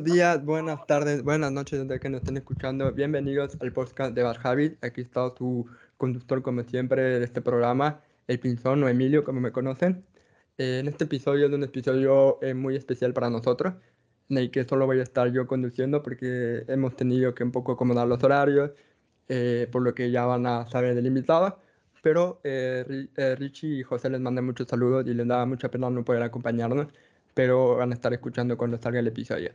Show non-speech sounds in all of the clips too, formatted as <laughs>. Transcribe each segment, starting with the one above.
Buenos días, buenas tardes, buenas noches desde que nos estén escuchando. Bienvenidos al podcast de Bad Habit. Aquí está su conductor, como siempre, de este programa, el Pinzón o Emilio, como me conocen. Eh, en este episodio es un episodio eh, muy especial para nosotros, en el que solo voy a estar yo conduciendo porque hemos tenido que un poco acomodar los horarios, eh, por lo que ya van a saber del invitado. Pero Richie y José les mandan muchos saludos y les da mucha pena no poder acompañarnos pero van a estar escuchando cuando salga el episodio.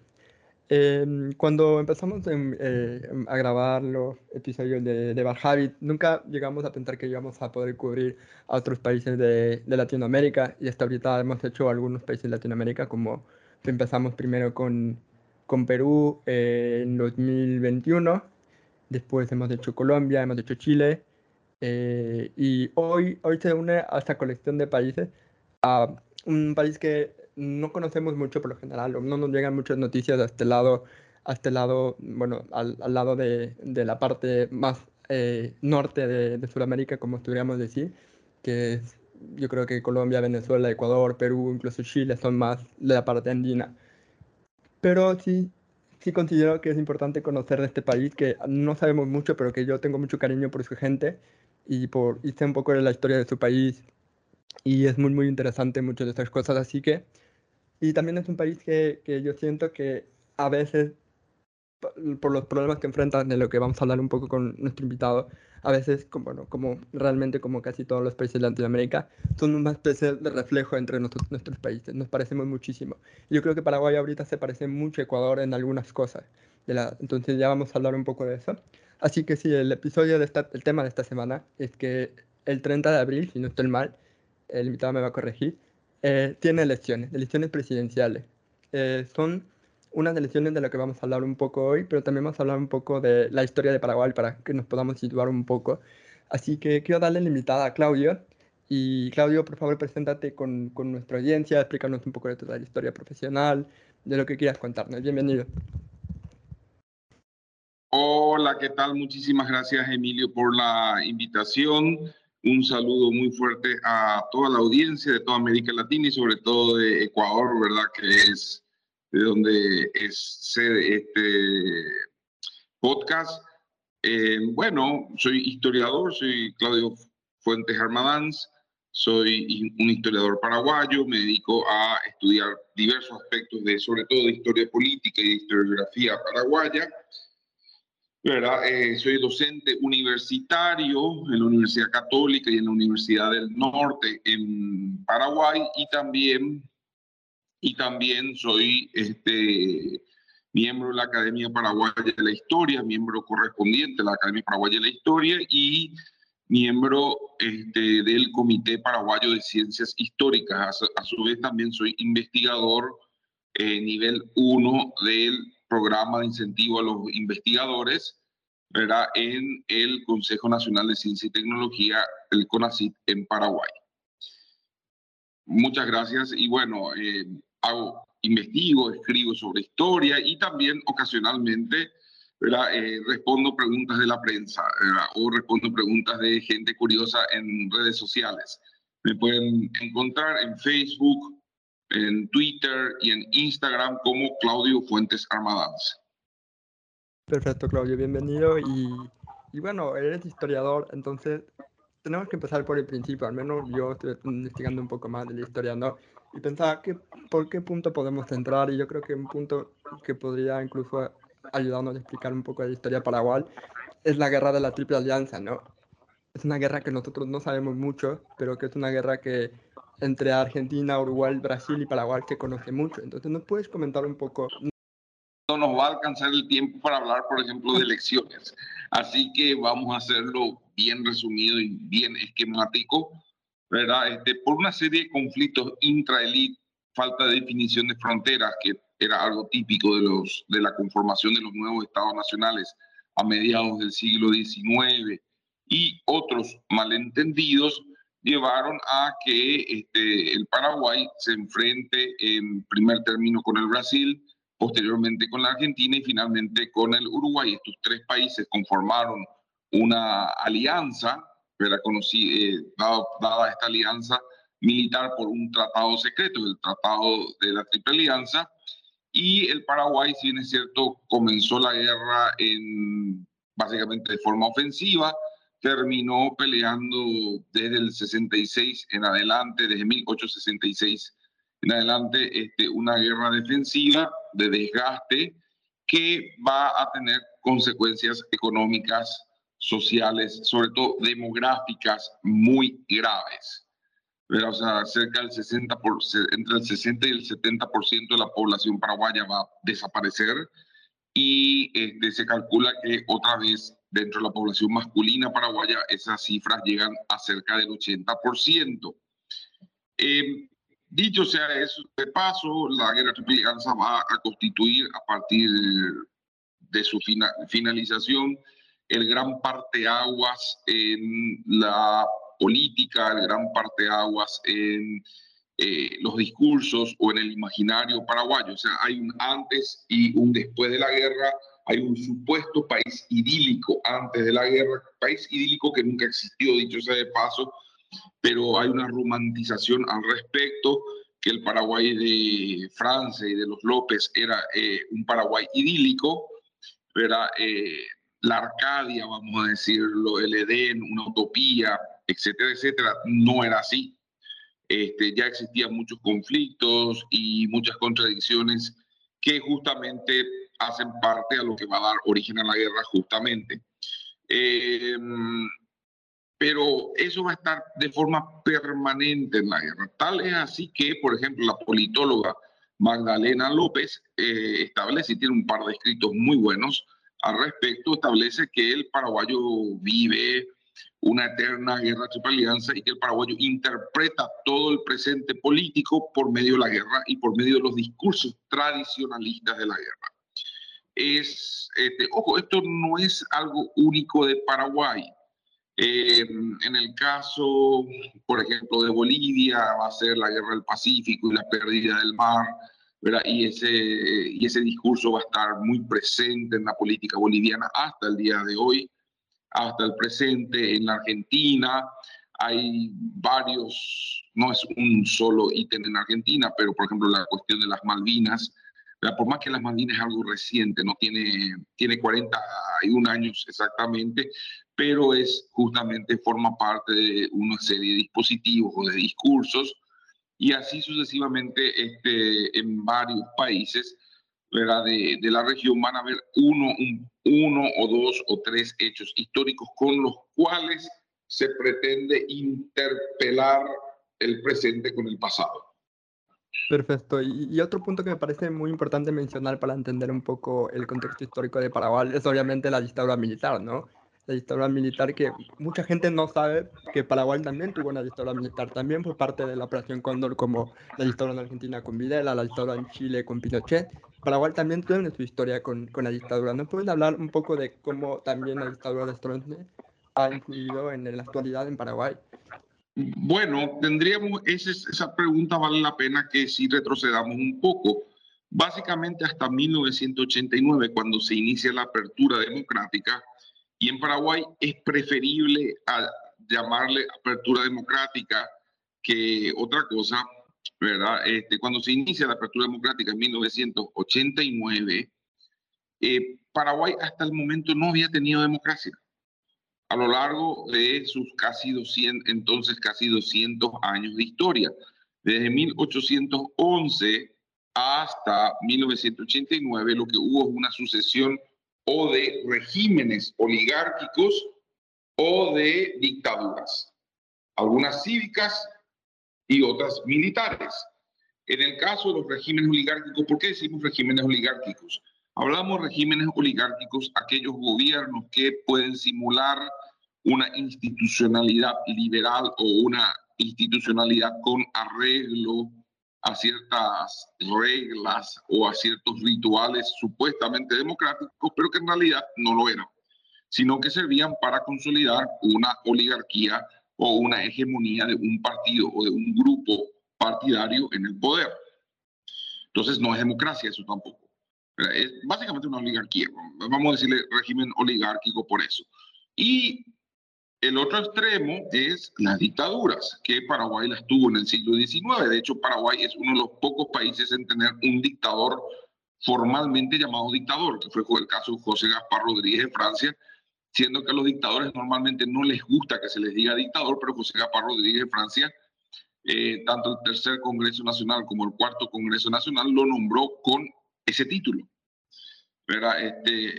Em, cuando empezamos eh, a grabar los episodios de, de Bad Habit, nunca llegamos a pensar que íbamos a poder cubrir a otros países de, de Latinoamérica y hasta ahorita hemos hecho algunos países de Latinoamérica, como empezamos primero con, con Perú eh, en 2021, después hemos hecho Colombia, hemos hecho Chile eh, y hoy, hoy se une a esta colección de países a un país que no conocemos mucho por lo general, no nos llegan muchas noticias a este lado, a este lado, bueno, al, al lado de, de, la parte más eh, norte de, de, Sudamérica, como podríamos decir, que es, yo creo que Colombia, Venezuela, Ecuador, Perú, incluso Chile son más de la parte andina. Pero sí, sí considero que es importante conocer de este país, que no sabemos mucho, pero que yo tengo mucho cariño por su gente y, por, sé un poco de la historia de su país. Y es muy, muy interesante muchas de estas cosas, así que y también es un país que, que yo siento que a veces, por los problemas que enfrentan, de lo que vamos a hablar un poco con nuestro invitado, a veces, como, bueno, como realmente como casi todos los países de Latinoamérica, son una especie de reflejo entre nuestros, nuestros países. Nos parecemos muchísimo. Yo creo que Paraguay ahorita se parece mucho a Ecuador en algunas cosas. Entonces ya vamos a hablar un poco de eso. Así que sí, el episodio de esta, el tema de esta semana es que el 30 de abril, si no estoy mal, el invitado me va a corregir, eh, tiene elecciones, elecciones presidenciales. Eh, son unas elecciones de las que vamos a hablar un poco hoy, pero también vamos a hablar un poco de la historia de Paraguay para que nos podamos situar un poco. Así que quiero darle la invitada a Claudio. Y Claudio, por favor, preséntate con, con nuestra audiencia, explícanos un poco de toda la historia profesional, de lo que quieras contarnos. Bienvenido. Hola, ¿qué tal? Muchísimas gracias, Emilio, por la invitación. Un saludo muy fuerte a toda la audiencia de toda América Latina y sobre todo de Ecuador, ¿verdad? Que es de donde es sede este podcast. Eh, bueno, soy historiador, soy Claudio Fuentes Armadanz, soy un historiador paraguayo, me dedico a estudiar diversos aspectos de, sobre todo de historia política y de historiografía paraguaya. Eh, soy docente universitario en la Universidad Católica y en la Universidad del Norte en Paraguay y también, y también soy este, miembro de la Academia Paraguaya de la Historia, miembro correspondiente de la Academia Paraguaya de la Historia y miembro este, del Comité Paraguayo de Ciencias Históricas. A, su vez también soy investigador eh, nivel 1 del programa de incentivo a los investigadores ¿verdad? en el Consejo Nacional de Ciencia y Tecnología, el CONACYT, en Paraguay. Muchas gracias y bueno, eh, hago, investigo, escribo sobre historia y también ocasionalmente. Eh, respondo preguntas de la prensa o respondo preguntas de gente curiosa en redes sociales. Me pueden encontrar en Facebook, en Twitter y en Instagram como Claudio Fuentes Armadanz. Perfecto, Claudio, bienvenido. Y, y, bueno, eres historiador, entonces tenemos que empezar por el principio, al menos yo estoy investigando un poco más de la historia, ¿no? Y pensaba que por qué punto podemos entrar, y yo creo que un punto que podría incluso ayudarnos a explicar un poco de la historia paraguay es la guerra de la Triple Alianza, ¿no? Es una guerra que nosotros no sabemos mucho, pero que es una guerra que entre Argentina, Uruguay, Brasil y Paraguay se conoce mucho. Entonces, ¿nos puedes comentar un poco? No nos va a alcanzar el tiempo para hablar, por ejemplo, de elecciones. Así que vamos a hacerlo bien resumido y bien esquemático, ¿verdad? Este, por una serie de conflictos intraelite, falta de definición de fronteras, que era algo típico de, los, de la conformación de los nuevos estados nacionales a mediados del siglo XIX y otros malentendidos, llevaron a que este, el Paraguay se enfrente en primer término con el Brasil, posteriormente con la Argentina y finalmente con el Uruguay. Estos tres países conformaron una alianza, era conocida, eh, dada, esta alianza militar por un tratado secreto, el Tratado de la Triple Alianza, Y el Paraguay, si bien es cierto, comenzó la guerra en, básicamente de forma ofensiva, terminó peleando desde el 66 en adelante, desde 1866 en adelante, este, una guerra defensiva de desgaste que va a tener consecuencias económicas, sociales, sobre todo demográficas muy graves. Pero, o sea, cerca del 60 por, entre el 60 y el 70% de la población paraguaya va a desaparecer y este, se calcula que otra vez dentro de la población masculina paraguaya esas cifras llegan a cerca del 80%. Eh, dicho sea eso, de paso, la guerra triple va a constituir a partir de su finalización el gran parteaguas en la política, el gran parteaguas en eh, los discursos o en el imaginario paraguayo. O sea, hay un antes y un después de la guerra, hay un supuesto país idílico antes de la guerra, país idílico que nunca existió, dicho sea de paso, pero hay una romantización al respecto, que el Paraguay de Francia y de los López era eh, un Paraguay idílico, era eh, la Arcadia, vamos a decirlo, el Edén, una utopía, etcétera, etcétera, no era así. Este, ya existían muchos conflictos y muchas contradicciones que justamente hacen parte a lo que va a dar origen a la guerra justamente. Em, pero eso va a estar de forma permanente en la guerra. Tal es así que, por ejemplo, la politóloga Magdalena López eh, establece y tiene un par de escritos muy bueos al respecto, establece que el paraguayo vive una eterna guerra triple alianza y que el paraguayo interpreta todo el presente político por medio de la guerra y por medio de los discursos tradicionalistas de la guerra. Es, este, ojo, esto no es algo único de Paraguay. Eh, en el caso, por ejemplo, de Bolivia, va a ser la guerra del Pacífico y la pérdida del mar, ¿verdad? Y ese, y ese discurso va a estar muy presente en la política boliviana hasta el día de hoy hasta el presente en la Argentina. Hay varios, no es un solo ítem en Argentina, pero por ejemplo la cuestión de las Malvinas, por más que las Malvinas es algo reciente, no tiene, tiene 41 años exactamente, pero es justamente forma parte de una serie de dispositivos o de discursos y así sucesivamente este, en varios países de, de, la región van a haber uno, un, uno o dos o tres hechos históricos con los cuales se pretende interpelar el presente con el pasado. Perfecto. Y, y, otro punto que me parece muy importante mencionar para entender un poco el contexto histórico de Paraguay es obviamente la dictadura militar, ¿no? La dictadura militar, que mucha gente no sabe que Paraguay también tuvo una dictadura militar, también fue parte de la Operación Cóndor, como la dictadura en Argentina con Videla, la dictadura en Chile con Pinochet. Paraguay también tiene su historia con, con la dictadura. ¿No pueden hablar un poco de cómo también la dictadura de Stroessner ha influido en la actualidad en Paraguay? Bueno, tendríamos, esa, esa pregunta vale la pena que si retrocedamos un poco. Básicamente hasta 1989, cuando se inicia la apertura democrática, y en Paraguay es preferible a llamarle apertura democrática que otra cosa, ¿verdad? Este, cuando se inicia la apertura democrática en 1989, eh, Paraguay hasta el momento no había tenido democracia. A lo largo de sus casi 200, entonces casi 200 años de historia, desde 1811 hasta 1989, lo que hubo es una sucesión o de regímenes oligárquicos o de dictaduras, algunas cívicas y otras militares. En el caso de los regímenes oligárquicos, ¿por qué decimos regímenes oligárquicos? Hablamos regímenes oligárquicos, aquellos gobiernos que pueden simular una institucionalidad liberal o una institucionalidad con arreglo a ciertas reglas o a ciertos rituales supuestamente democráticos, pero que en realidad no lo eran, sino que servían para consolidar una oligarquía o una hegemonía de un partido o de un grupo partidario en el poder. Entonces no es democracia eso tampoco. Es básicamente una oligarquía. Vamos a decirle régimen oligárquico por eso. Y el otro extremo es las dictaduras, que Paraguay las tuvo en el siglo XIX. De hecho, Paraguay es uno de los pocos países en tener un dictador formalmente llamado dictador, que fue el caso de José Gaspar Rodríguez de Francia, siendo que a los dictadores normalmente no les gusta que se les diga dictador, pero José Gaspar Rodríguez de Francia, eh, tanto el tercer Congreso Nacional como el cuarto Congreso Nacional lo nombró con ese título. Era este,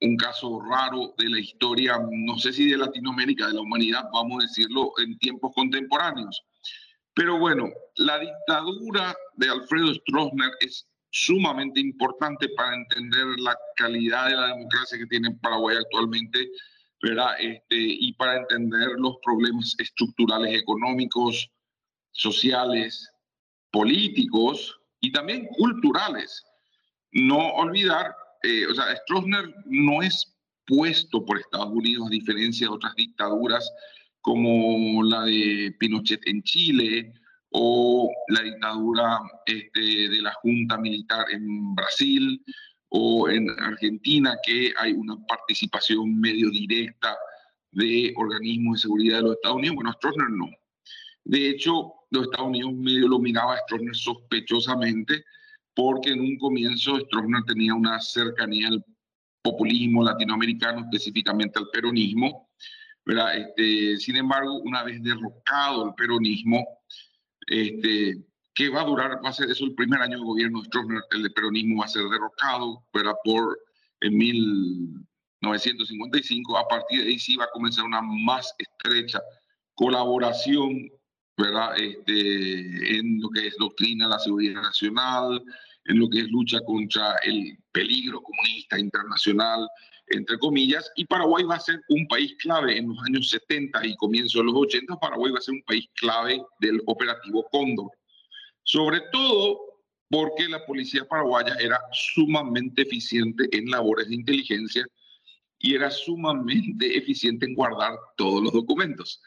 un, caso raro de la historia, no sé si de Latinoamérica, de la humanidad, vamos a decirlo, en tiempos contemporáneos. Pero bueno, la dictadura de Alfredo Stroessner es sumamente importante para entender la calidad de la democracia que tiene Paraguay actualmente, ¿verdad? Este, y para entender los problemas estructurales económicos, sociales, políticos y también culturales. No olvidar, eh, o sea, Stroessner no es puesto por Estados Unidos a diferencia de otras dictaduras como la de Pinochet en Chile o la dictadura este, de la Junta Militar en Brasil o en Argentina, que hay una participación medio directa de organismos de seguridad de los Estados Unidos. Bueno, Stroessner no. De hecho, los Estados Unidos medio lo miraba a Stroessner sospechosamente, porque en un comienzo Stroessner tenía una cercanía al populismo latinoamericano, específicamente al peronismo. ¿verdad? Este, sin embargo, una vez derrocado el peronismo, este, que va a durar, va a ser eso el primer año de gobierno de Stroessner, el peronismo va a ser derrocado, pero por en 1955, a partir de ahí sí va a comenzar una más estrecha colaboración, ¿verdad? Este, en lo que es doctrina la seguridad nacional, en lo que es lucha contra el peligro comunista internacional, entre comillas, y Paraguay va a ser un país clave en los años 70 y comienzo de los 80, Paraguay va a ser un país clave del operativo Cóndor. Sobre todo porque la policía paraguaya era sumamente eficiente en labores de inteligencia y era sumamente <laughs> eficiente en guardar todos los documentos,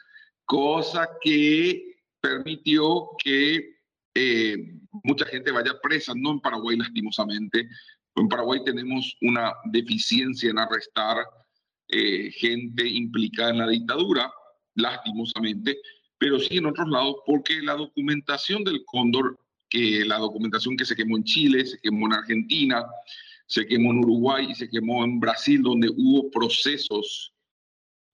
cosa que permitió que eh, mucha gente vaya presa, no en Paraguay lastimosamente, en Paraguay tenemos una deficiencia en arrestar eh, gente implicada en la dictadura, lastimosamente, pero sí en otros lados, porque la documentación del Cóndor, que la documentación que se quemó en Chile, se quemó en Argentina, se quemó en Uruguay y se quemó en Brasil, donde hubo procesos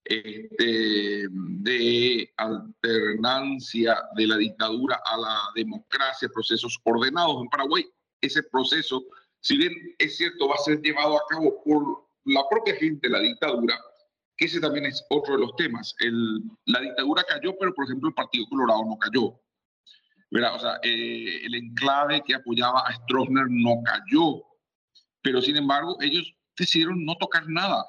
este, de alternancia de la dictadura a la democracia, procesos ordenados en Paraguay. Ese proceso si bien es cierto, va a ser llevado a cabo por la propia gente, la dictadura, que ese también es otro de los temas. La dictadura cayó, pero por ejemplo el Partido Colorado no cayó. ¿verdad? O sea, eh, el enclave que apoyaba a Stroessner no cayó, pero sin embargo ellos decidieron no tocar nada.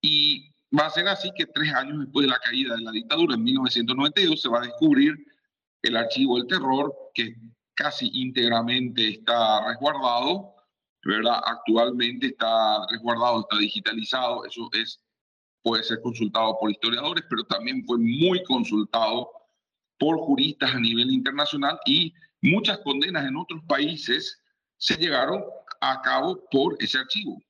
Y va a ser así que tres años después de la caída de la dictadura, en 1992, se va a descubrir el archivo del terror, que casi íntegramente está resguardado, ¿verdad? Actualmente está resguardado, está digitalizado, eso es, puede ser consultado por historiadores, pero también fue muy consultado por juristas a nivel internacional y muchas condenas en otros países se llegaron a cabo por ese archivo.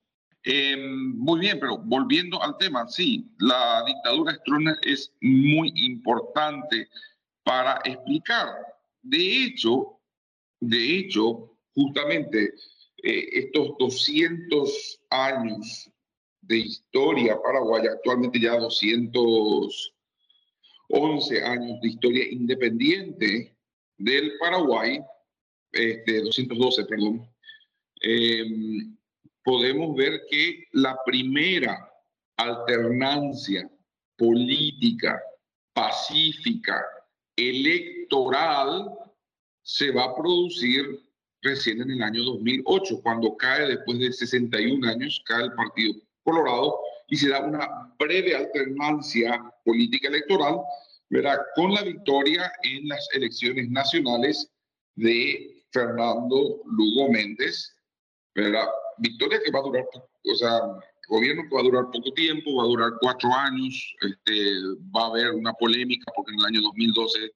Em, muy bien, pero volviendo al tema, sí, la dictadura Stroessner es muy importante para explicar. De hecho, de hecho, justamente eh, estos 200 años de historia paraguaya, actualmente ya 211 años de historia independiente del Paraguay, este, 212, perdón, em, podemos ver que la primera alternancia política, pacífica, electoral, se va a producir recién en el año 2008, cuando cae después de 61 años, cae el Partido Colorado y se da una breve alternancia política electoral, ¿verdad? Con la victoria en las elecciones nacionales de Fernando Lugo Méndez, ¿verdad? Victoria que va a durar, o sea, gobierno que va a durar poco tiempo, va a durar cuatro años, este, va a haber una polémica porque en el año 2012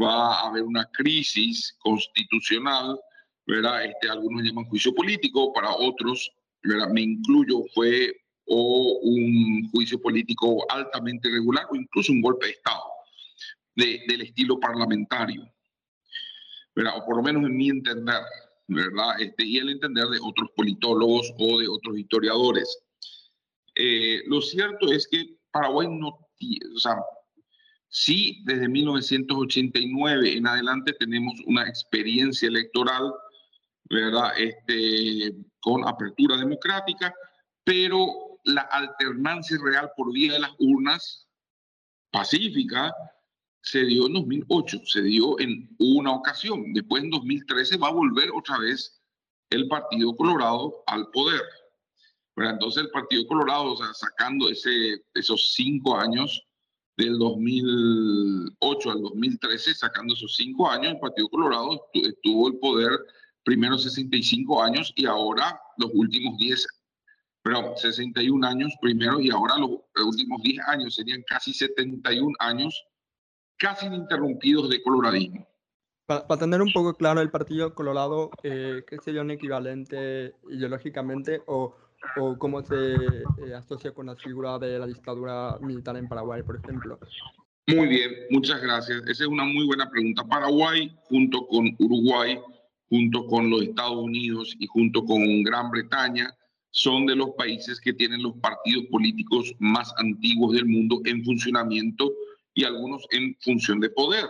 va a haber una crisis constitucional ¿verdad? Este, algunos llaman juicio político, para otros, ¿verdad? me incluyo, fue o un juicio político altamente irregular o incluso un golpe de Estado de, del estilo parlamentario, ¿verdad? o por lo menos en mi entender. ¿Verdad? Este, y el entender de otros politólogos o de otros historiadores. Eh, lo cierto es que Paraguay no o sea, sí, desde 1989 en adelante tenemos una experiencia electoral, ¿verdad? Este, con apertura democrática, pero la alternancia real por vía de las urnas pacífica se dio en 2008, se dio en una ocasión. Después en 2013 va a volver otra vez el Partido Colorado al poder. Pero entonces el Partido Colorado, o sacando ese, esos cinco años del 2008 al 2013, sacando esos cinco años, el Partido Colorado tuvo el poder primero 65 años y ahora los últimos 10, pero 61 años primero y ahora los últimos 10 años serían casi 71 años casi ininterrumpidos de coloradismo. Para, tener un poco claro, el Partido Colorado, eh, ¿qué sería un equivalente ideológicamente o, o cómo se eh, asocia con la figura de la dictadura militar en Paraguay, por ejemplo? Muy bien, muchas gracias. Esa es una muy buena pregunta. Paraguay, junto con Uruguay, junto con los Estados Unidos y junto con Gran Bretaña, son de los países que tienen los partidos políticos más antiguos del mundo en funcionamiento y algunos en función de poder.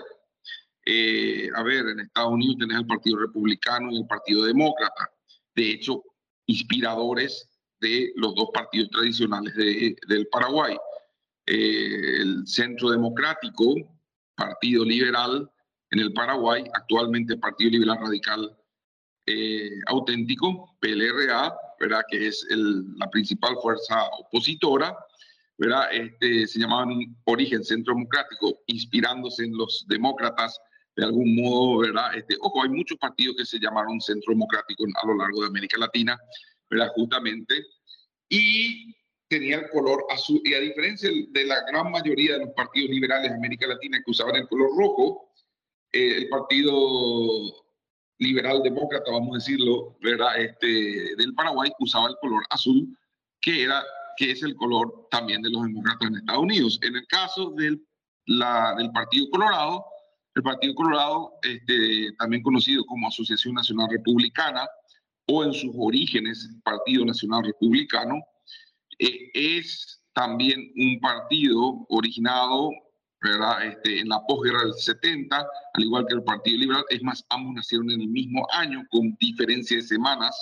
Eh, a ver, en Estados Unidos tenés el Partido Republicano y el Partido Demócrata, de hecho, inspiradores de los dos partidos tradicionales de, del Paraguay. Eh, el Centro Democrático, Partido Liberal, en el Paraguay, actualmente Partido Liberal Radical eh, Auténtico, PLRA, ¿verdad? que es la principal fuerza opositora, ¿verdad? Este, se llamaban Origen Centro Democrático, inspirándose en los demócratas de algún modo, ¿verdad? Este, ojo, hay muchos partidos que se llamaron Centro Democrático a lo largo de América Latina, ¿verdad? Justamente, y tenía el color azul, y a diferencia de la gran mayoría de los partidos liberales de América Latina que usaban el color rojo, eh, el Partido Liberal Demócrata, vamos a decirlo, ¿verdad? Este, del Paraguay usaba el color azul, que, era, que es el color también de los demócratas en Estados Unidos. En el caso del, Partido Colorado, el Partido Colorado, este, también conocido como Asociación Nacional Republicana, o en sus orígenes Partido Nacional Republicano, eh, es también un partido originado. Este, en la posguerra del 70, al igual que el Partido Liberal. Es más, ambos nacieron en el mismo año, con diferencia de semanas.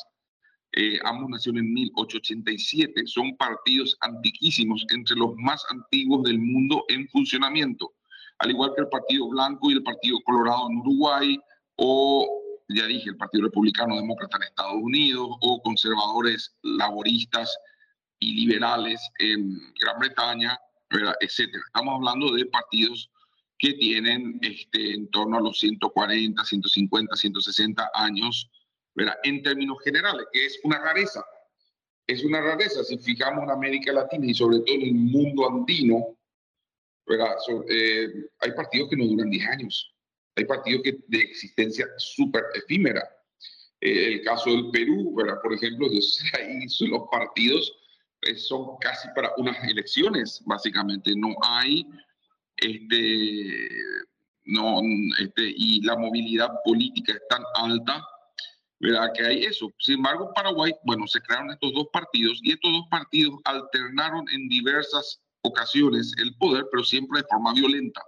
Eh, ambos nacieron en 1887. Son partidos antiquísimos, entre los más antiguos del mundo en funcionamiento. Al igual que el Partido Blanco y el Partido Colorado en Uruguay, o ya dije, el Partido Republicano Demócrata en Estados Unidos, o conservadores laboristas y liberales en Gran Bretaña, etcétera. Estamos hablando de partidos que tienen este, en torno a los 140, 150, 160 años, ¿verdad? en términos generales, que es una rareza. Es una rareza si fijamos en América Latina y sobre todo en el mundo andino, ¿verdad? Eh, hay partidos que no duran 10 años. Hay partidos que de existencia súper efímera. Eh, el caso del Perú, ¿verdad? por ejemplo, <laughs> ahí son los partidos son casi para unas elecciones, básicamente. No hay, este, no, este, y la movilidad política es tan alta, ¿verdad? Que hay eso. Sin embargo, Paraguay, bueno, se crearon estos dos partidos y estos dos partidos alternaron en diversas ocasiones el poder, pero siempre de forma violenta,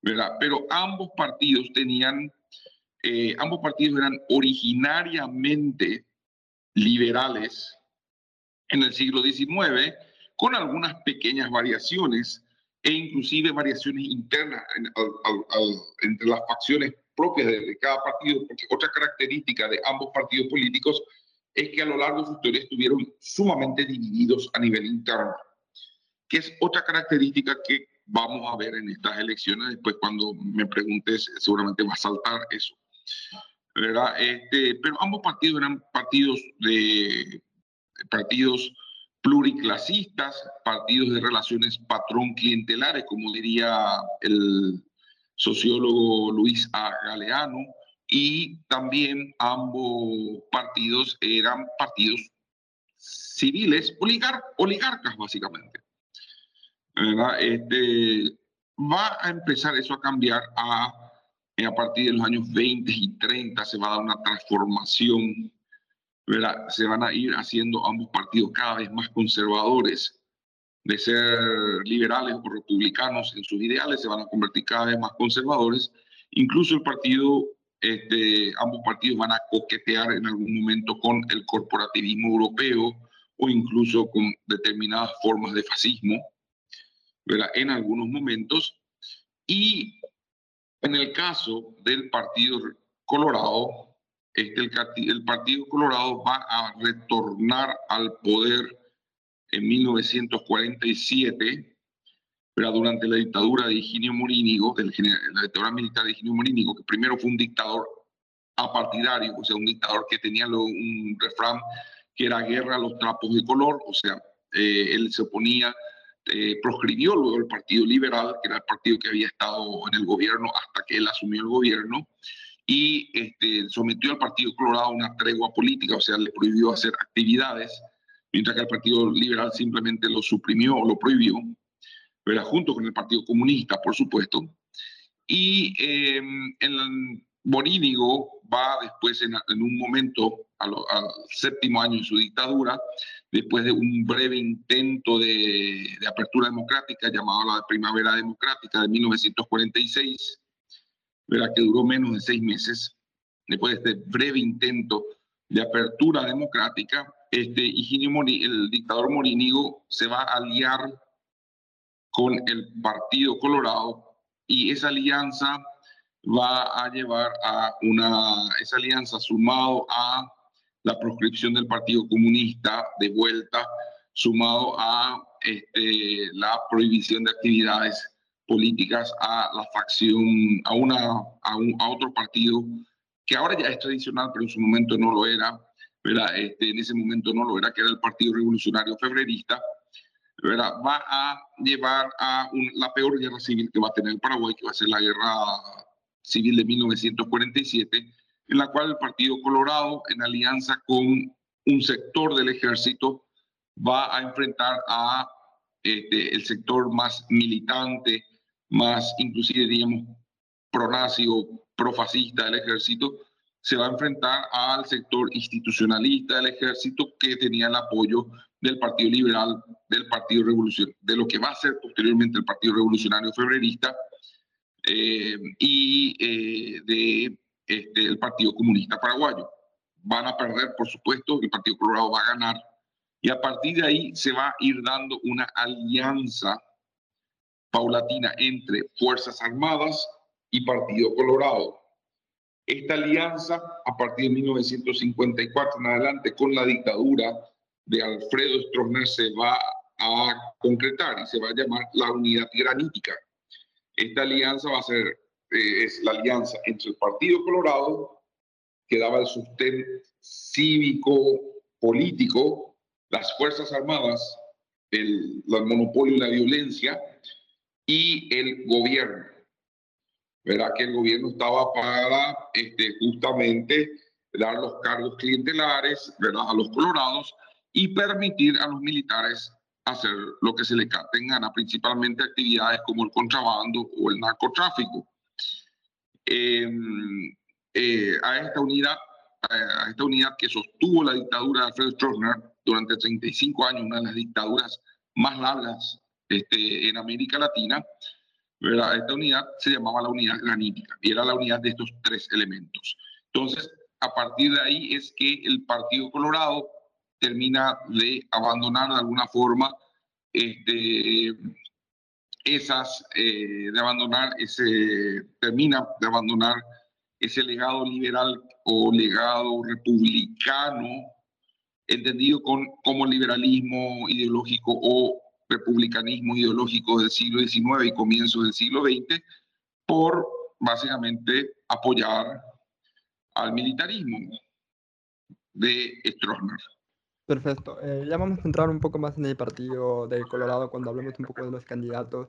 ¿verdad? Pero ambos partidos tenían, eh, ambos partidos eran originariamente liberales, en el siglo XIX, con algunas pequeñas variaciones e inclusive variaciones internas entre las facciones propias de, cada partido, porque otra característica de ambos partidos políticos es que a lo largo de su historia estuvieron sumamente divididos a nivel interno, que es otra característica que vamos a ver en estas elecciones. Después, cuando me preguntes, seguramente va a saltar eso. Este, pero ambos partidos eran partidos de partidos pluriclasistas, partidos de relaciones patrón clientelares, como diría el sociólogo Luis A. Galeano, y también ambos partidos eran partidos civiles, oligarcas básicamente. Este, va a empezar eso a cambiar a, a partir de los años 20 y 30 se va a dar una transformación, ¿verdad? se van a ir haciendo ambos partidos cada vez más conservadores, de ser liberales o republicanos en sus ideales, se van a convertir cada vez más conservadores. Incluso el partido, este, ambos partidos van a coquetear en algún momento con el corporativismo europeo o incluso con determinadas formas de fascismo, ¿verdad? en algunos momentos. Y en el caso del Partido Colorado, este, el, el Partido Colorado va a retornar al poder en 1947, pero durante la dictadura de Higinio Morínigo, del, la dictadura militar de Higinio Morínigo, que primero fue un dictador apartidario, o sea, un dictador que tenía un refrán que era guerra a los trapos de color, o sea, eh, él se oponía eh, proscribió luego el Partido Liberal, que era el partido que había estado en el gobierno hasta que él asumió el gobierno, y este, sometió al Partido Colorado a una tregua política, o sea, le prohibió hacer actividades, mientras que el Partido Liberal simplemente lo suprimió o lo prohibió, pero junto con el Partido Comunista, por supuesto. Y eh, en Morínigo va después en, un momento, al, séptimo año de su dictadura, después de un breve intento de, apertura democrática llamado la Primavera Democrática de 1946, que duró menos de seis meses, después de este breve intento de apertura democrática, este, el dictador Morínigo se va a aliar con el Partido Colorado y esa alianza va a llevar a una, esa alianza sumado a la proscripción del Partido Comunista de vuelta, sumado a este, la prohibición de actividades políticas a la facción, a, una, a, un, a otro partido que ahora ya es tradicional, pero en su momento no lo era, ¿verdad? Este, en ese momento no lo era, que era el Partido Revolucionario Febrerista, ¿verdad? va a llevar a la peor guerra civil que va a tener el Paraguay, que va a ser la guerra civil de 1947, en la cual el Partido Colorado, en alianza con un sector del ejército, va a enfrentar a este, el sector más militante, más inclusive, digamos, pronazi o profascista del ejército, se va a enfrentar al sector institucionalista del ejército que tenía el apoyo del Partido Liberal, del Partido Revolucionario, de lo que va a ser posteriormente el Partido Revolucionario Febrerista, eh, y eh, de este, Partido Comunista Paraguayo. Van a perder, por supuesto, el Partido Colorado va a ganar y a partir de ahí se va a ir dando una alianza paulatina entre Fuerzas Armadas y Partido Colorado. Esta alianza, a partir de 1954 en adelante, con la dictadura de Alfredo Stroessner, se va a concretar y se va a llamar la Unidad Granítica. Esta alianza va a ser, eh, es la alianza entre el Partido Colorado, que daba el sustento cívico, político, las Fuerzas Armadas, el, el monopolio y la violencia, y el gobierno. Verá que el gobierno estaba para este, justamente dar los cargos clientelares ¿verdad? a los colorados y permitir a los militares hacer lo que se le en gana, principalmente actividades como el contrabando o el narcotráfico. Em, eh, a esta unidad, a esta unidad que sostuvo la dictadura de Alfredo Stroessner durante 35 años, una de las dictaduras más largas este, en América Latina, esta unidad se llamaba la unidad granítica y era la unidad de estos tres elementos. Entonces, a partir de ahí es que el Partido Colorado termina de abandonar de alguna forma este, esas, eh, de abandonar ese, termina de abandonar ese legado liberal o legado republicano, entendido con, como liberalismo ideológico o republicanismo ideológico del siglo XIX y comienzo del siglo XX, por básicamente apoyar al militarismo de Stroessner. Perfecto. Eh, ya vamos a entrar un poco más en el partido de Colorado cuando hablemos un poco de los candidatos,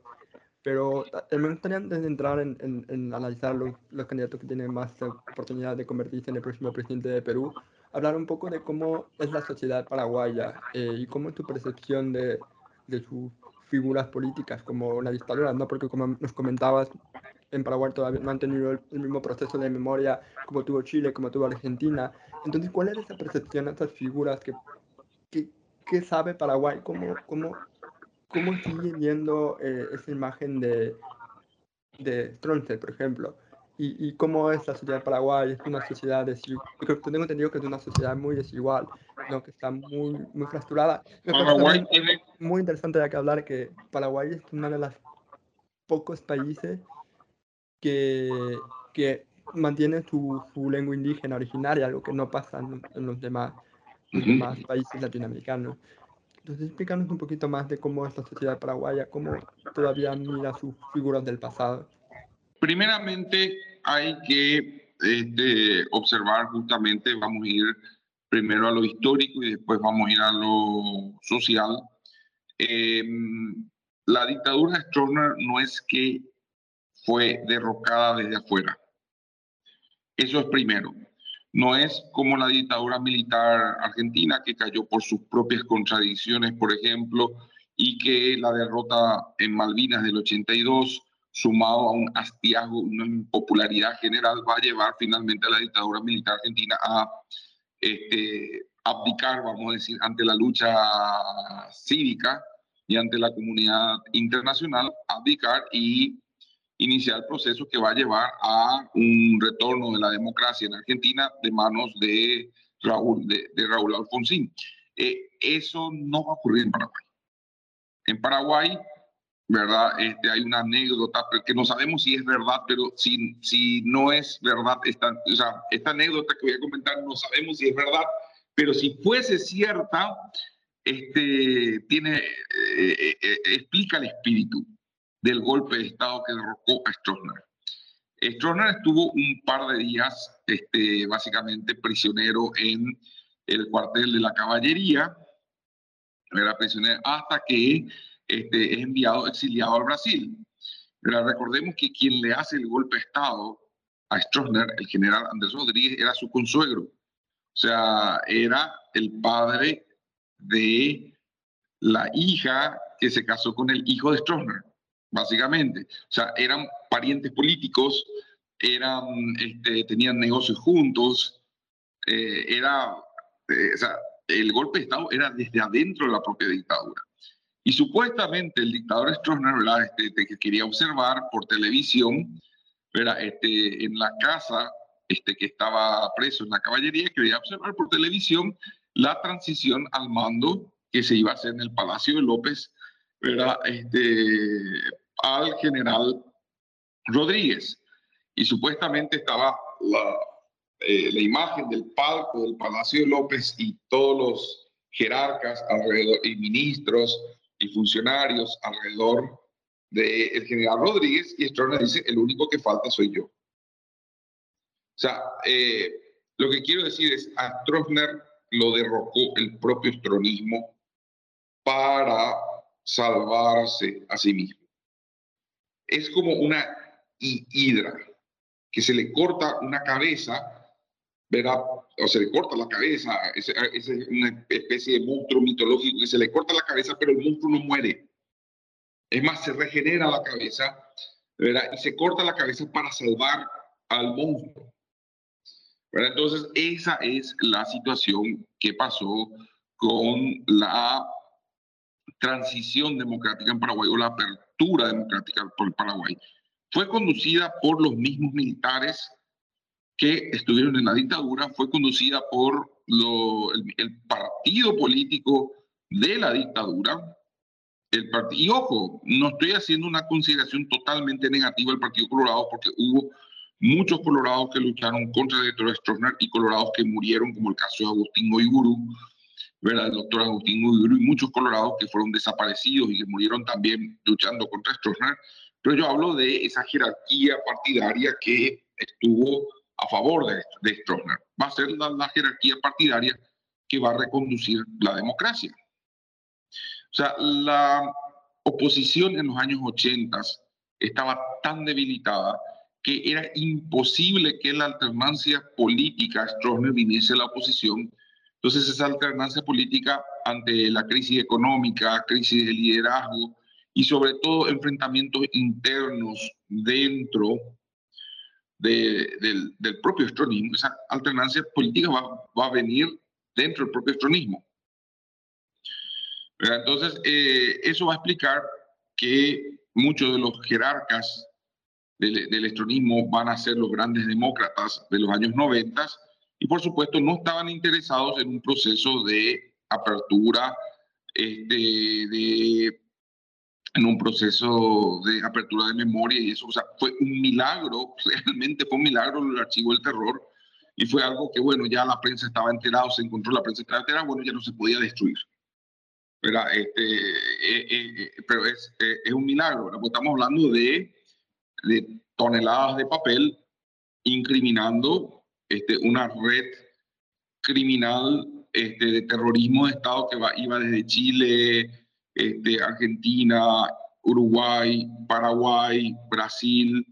pero eh, me gustaría antes de entrar en, en, analizar los, los, candidatos que tienen más oportunidad de convertirse en el próximo presidente de Perú, hablar un poco de cómo es la sociedad paraguaya eh, y cómo es tu percepción de, de sus figuras políticas como la dictadura, ¿no? Porque como nos comentabas, en Paraguay todavía no han tenido el, mismo proceso de memoria como tuvo Chile, como tuvo Argentina. Entonces, ¿cuál es esa percepción, esas figuras que, que, sabe Paraguay? ¿Cómo, cómo, cómo sigue viendo eh, esa imagen de, de Stronce, por ejemplo? Y, y, cómo es la sociedad de Paraguay, es una sociedad desigual. Tengo entendido que es una sociedad muy desigual, ¿no? que está muy, muy fracturada. Paraguay tiene... Muy interesante de que hablar que Paraguay es uno de los pocos países que, que mantiene su, su, lengua indígena originaria, algo que no pasa en, los, demás, los demás países latinoamericanos. Entonces, explícanos un poquito más de cómo es la sociedad paraguaya, cómo todavía mira sus figuras del pasado. Primeramente, hay que este, observar justamente, vamos a ir primero a lo histórico y después vamos a ir a lo social. Em, la dictadura de Stroessner no es que fue derrocada desde afuera. Eso es primero. No es como la dictadura militar argentina que cayó por sus propias contradicciones, por ejemplo, y que la derrota en Malvinas del 82 sumado a un hastiago, una impopularidad general, va a llevar finalmente a la dictadura militar argentina a este, abdicar, vamos a decir, ante la lucha cívica y ante la comunidad internacional, abdicar y iniciar el proceso que va a llevar a un retorno de la democracia en Argentina de manos de Raúl, de, Raúl Alfonsín. Eh, eso no va a ocurrir en Paraguay. En Paraguay ¿verdad? Este, hay una anécdota que no sabemos si es verdad, pero si, si no es verdad, esta, o sea, esta anécdota que voy a comentar no sabemos si es verdad, pero si fuese cierta, este, tiene, eh, eh, eh, explica el espíritu del golpe de Estado que derrocó a Stroessner. Stroessner estuvo un par de días, este, básicamente prisionero en el cuartel de la caballería, era prisionero hasta que este, es enviado, exiliado al Brasil. Pero recordemos que quien le hace el golpe de Estado a Stroessner, el general Andrés Rodríguez, era su consuegro. O sea, era el padre de la hija que se casó con el hijo de Stroessner, básicamente. O sea, eran parientes políticos, eran, este, tenían negocios juntos, eh, era, eh, o sea, el golpe de Estado era desde adentro de la propia dictadura. Y supuestamente el dictador Stroessner, ¿verdad? Este, que quería observar por televisión, ¿verdad? Este, en la casa este, que estaba preso en la caballería, quería observar por televisión la transición al mando que se iba a hacer en el Palacio de López, ¿verdad? Este, al general Rodríguez. Y supuestamente estaba la, eh, la imagen del palco del Palacio de López y todos los jerarcas alrededor y ministros y funcionarios alrededor del general Rodríguez y Stroessner dice, el único que falta soy yo. O sea, eh, lo que quiero decir es, a Stroessner lo derrocó el propio estronismo para salvarse a sí mismo. Es como una hidra que se le corta una cabeza o se le corta la cabeza, es, es, una especie de monstruo mitológico que se le corta la cabeza, pero el monstruo no muere. Es más, se regenera la cabeza, ¿verdad? Y se corta la cabeza para salvar al monstruo. Entonces, esa es la situación que pasó con la transición democrática en Paraguay o la apertura democrática por Paraguay. Fue conducida por los mismos militares que estuvieron en la dictadura fue conducida por el, partido político de la dictadura. El y ojo, no estoy haciendo una consideración totalmente negativa del Partido Colorado porque hubo muchos colorados que lucharon contra el doctor Stroessner y colorados que murieron, como el caso de Agustín Goiburu, ¿verdad? el doctor Agustín Goiburu y muchos colorados que fueron desaparecidos y que murieron también luchando contra Stroessner. Pero yo hablo de esa jerarquía partidaria que estuvo a favor de, de. Va a ser la, jerarquía partidaria que va a reconducir la democracia. O sea, la oposición en los años 80 estaba tan debilitada que era imposible que la alternancia política Stroessner viniese a la oposición. Entonces esa alternancia política ante la crisis económica, crisis de liderazgo y sobre todo enfrentamientos internos dentro del, propio estronismo. Esa alternancia política va, a venir dentro del propio estronismo. Entonces, eh, eso va a explicar que muchos de los jerarcas del, del, estronismo van a ser los grandes demócratas de los años 90 y por supuesto no estaban interesados en un proceso de apertura, este, de en un proceso de apertura de memoria y eso, o sea, fue un milagro, <laughs> realmente fue un milagro el archivo del terror y fue algo que, bueno, ya la prensa estaba enterada, se encontró la prensa estaba enterada, bueno, ya no se podía destruir. Este, eh, eh, eh, pero es, es un milagro, ¿verdad? estamos hablando de, de toneladas de papel incriminando este, una red criminal este, de terrorismo de Estado que va, iba desde Chile, este, Argentina, Uruguay, Paraguay, Brasil,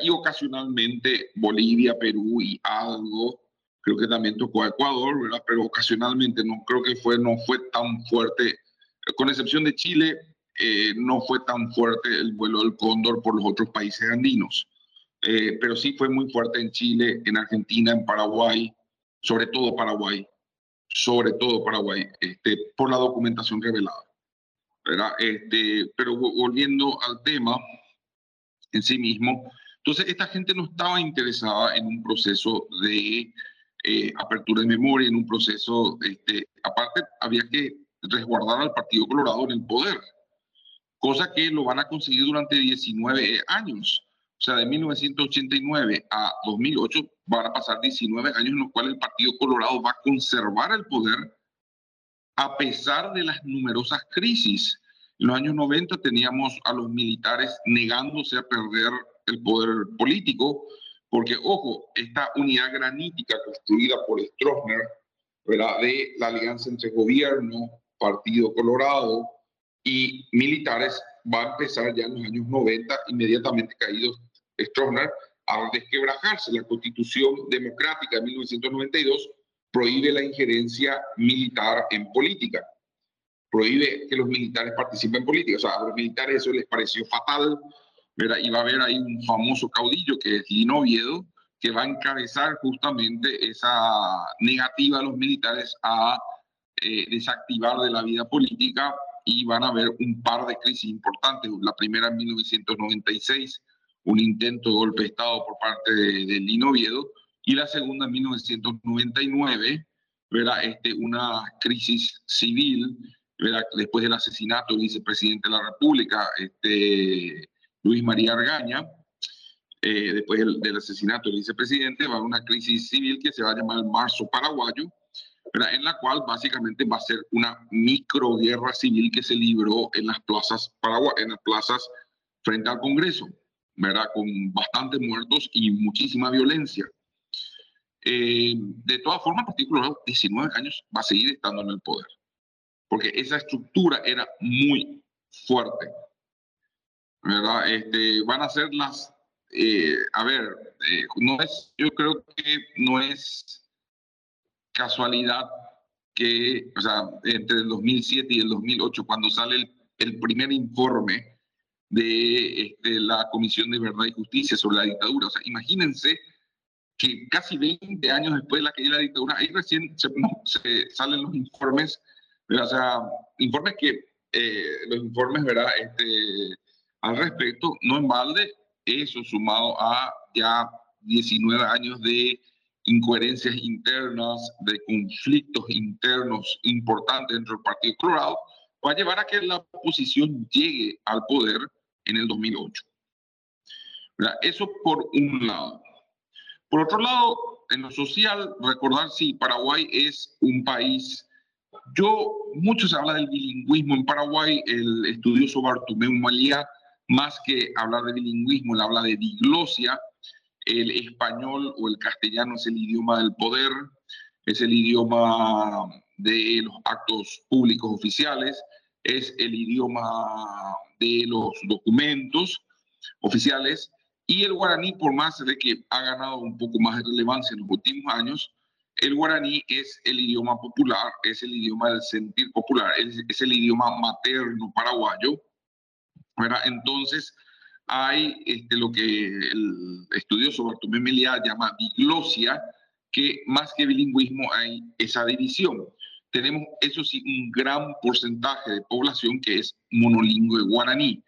y ocasionalmente Bolivia, Perú y algo, creo que también tocó a Ecuador, ¿verdad? pero ocasionalmente no creo que fue, no fue tan fuerte, con excepción de Chile, eh, no fue tan fuerte el vuelo del cóndor por los otros países andinos, eh, pero sí fue muy fuerte en Chile, en Argentina, en Paraguay, sobre todo Paraguay, sobre todo Paraguay, este, por la documentación revelada. Este, pero volviendo al tema en sí mismo, entonces esta gente no estaba interesada en un proceso de eh, apertura de memoria, en un proceso, este, aparte había que resguardar al Partido Colorado en el poder, cosa que lo van a conseguir durante 19 años. O sea, de 1989 a 2008 van a pasar 19 años en los cuales el Partido Colorado va a conservar el poder a pesar de las numerosas crisis. En los años 90 teníamos a los militares negándose a perder el poder político, porque, ojo, esta unidad granítica construida por Stroessner, ¿verdad? de la alianza entre gobierno, Partido Colorado y militares, va a empezar ya en los años 90, inmediatamente caídos Stroessner, a desquebrajarse. La Constitución Democrática de 1992 prohíbe la injerencia militar en política, prohíbe que los militares participen en política. O sea, a los militares eso les pareció fatal. Y va a haber ahí un famoso caudillo que es Lino Oviedo, que va a encabezar justamente esa negativa de los militares a eh, desactivar de la vida política y van a haber un par de crisis importantes. La primera en 1996, un intento de golpe de Estado por parte de, de Lino Oviedo, y la segunda en 1999, ¿verdad? Este, una crisis civil, ¿verdad? después del asesinato del vicepresidente de la República, este, Luis María Argaña, eh, después del, asesinato del vicepresidente, va a haber una crisis civil que se va a llamar el Marzo Paraguayo, en la cual básicamente va a ser una microguerra civil que se libró en las plazas, Paraguay, en las plazas frente al Congreso, ¿verdad? con bastantes muertos y muchísima violencia. Eh, de todas formas, el Partido Colorado, 19 años, va a seguir estando en el poder, porque esa estructura era muy fuerte. ¿verdad? Este, van a ser las, eh, a ver, eh, no es, yo creo que no es casualidad que, o sea, entre el 2007 y el 2008, cuando sale el, el primer informe de este, la Comisión de Verdad y Justicia sobre la dictadura, o sea, imagínense que casi 20 años después de la caída de la dictadura, ahí recién se, salen los informes, o sea, informes que, eh, los informes, ¿verdad? Este, al respecto, no en balde, eso sumado a ya 19 años de incoherencias internas, de conflictos internos importantes dentro del Partido Colorado, va a llevar a que la oposición llegue al poder en el 2008. Eso por un lado. Por otro lado, en lo social, recordar si Paraguay es un país, yo, mucho se habla del bilingüismo en Paraguay, el estudioso Bartomeu Malía, más que hablar de bilingüismo, él habla de diglosia, el español o el castellano es el idioma del poder, es el idioma de los actos públicos oficiales, es el idioma de los documentos oficiales y el guaraní, por más de que ha ganado un poco más de relevancia en los últimos años, el guaraní es el idioma popular, es el idioma del sentir popular, es, el idioma materno paraguayo. Entonces, hay este, lo que el estudioso Bartolomé Meliá llama diglosia, que más que bilingüismo hay esa división. Tenemos, eso sí, un gran porcentaje de población que es monolingüe guaraní,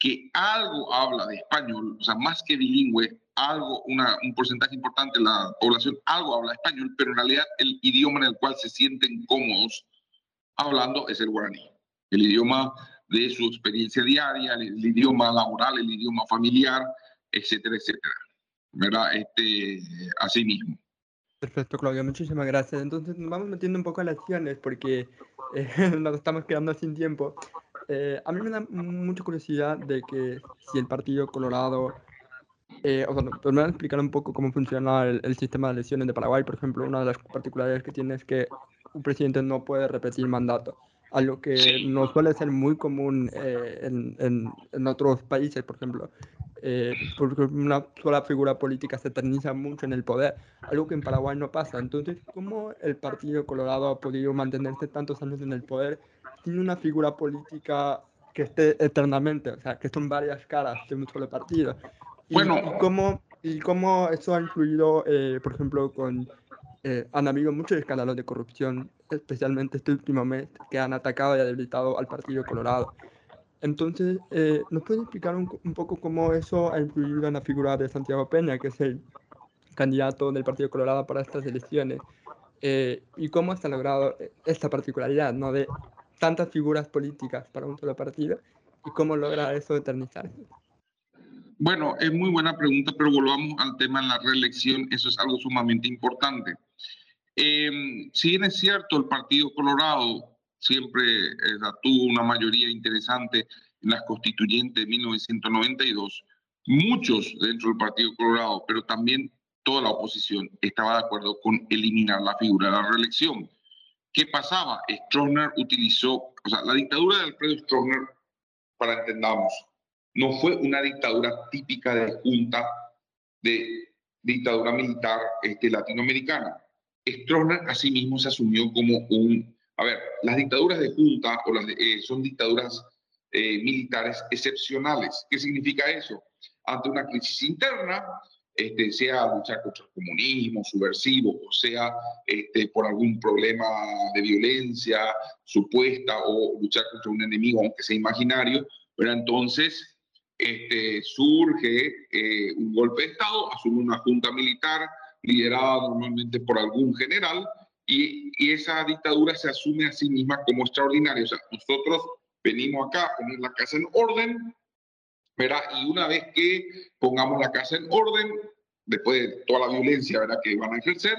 que algo habla de español, o sea, más que bilingüe, algo, una, un porcentaje importante de la población algo habla español, pero en realidad el idioma en el cual se sienten cómodos hablando es el guaraní. El idioma de su experiencia diaria, el, idioma laboral, el idioma familiar, etcétera, etcétera. ¿Verdad? Este, así mismo. Perfecto, Claudio, muchísimas gracias. Entonces nos vamos metiendo un poco en las acciones porque eh, <laughs> nos estamos quedando sin tiempo. Eh, a mí me da mucha curiosidad de que si el Partido Colorado eh, o sea, me van a explicar un poco cómo funciona el, sistema de elecciones de Paraguay. Por ejemplo, una de las particularidades que tiene es que un presidente no puede repetir mandato, algo que no suele ser muy común eh, en, en, en, otros países, por ejemplo. Eh, porque una sola figura política se eterniza mucho en el poder, algo que en Paraguay no pasa. Entonces, ¿cómo el Partido Colorado ha podido mantenerse tantos años en el poder sin una figura política que esté eternamente? O sea, que son varias caras de un solo partido. Bueno. ¿Y cómo, y cómo eso ha influido, eh, por ejemplo, con... Eh, han habido muchos escándalos de corrupción, especialmente este último mes, que han atacado y debilitado al Partido Colorado. Entonces, eh, ¿nos puede explicar un, poco cómo eso ha influido en la figura de Santiago Peña, que es el candidato del Partido Colorado para estas elecciones? ¿Y cómo ha logrado esta particularidad, ¿no? De tantas figuras políticas para un solo partido y cómo logra eso eternizarse? Bueno, es muy buena pregunta, pero volvamos al tema de la reelección. Eso es algo sumamente importante. Eh, si bien es cierto, el Partido Colorado siempre eh, tuvo una mayoría interesante en las constituyentes de 1992. Muchos dentro del Partido Colorado, pero también toda la oposición estaba de acuerdo con eliminar la figura de la reelección. ¿Qué pasaba? Stroessner utilizó, o sea, la dictadura de Alfredo Stroessner, para entendamos, no fue una dictadura típica de junta, de dictadura militar este, latinoamericana. Stroessner asimismo se asumió como un... A ver, las dictaduras de junta o las eh, son dictaduras eh, militares excepcionales. ¿Qué significa eso? Ante una crisis interna, este, sea luchar contra el comunismo subversivo, o sea este, por algún problema de violencia supuesta o luchar contra un enemigo, aunque sea imaginario, pero entonces este, surge eh, un golpe de Estado, asume una junta militar liderada normalmente por algún general y, y, esa dictadura se asume a sí misma como extraordinaria. O sea, nosotros venimos acá poner la casa en orden, ¿verdad? Y una vez que pongamos la casa en orden, después de toda la violencia ¿verdad? que van a ejercer,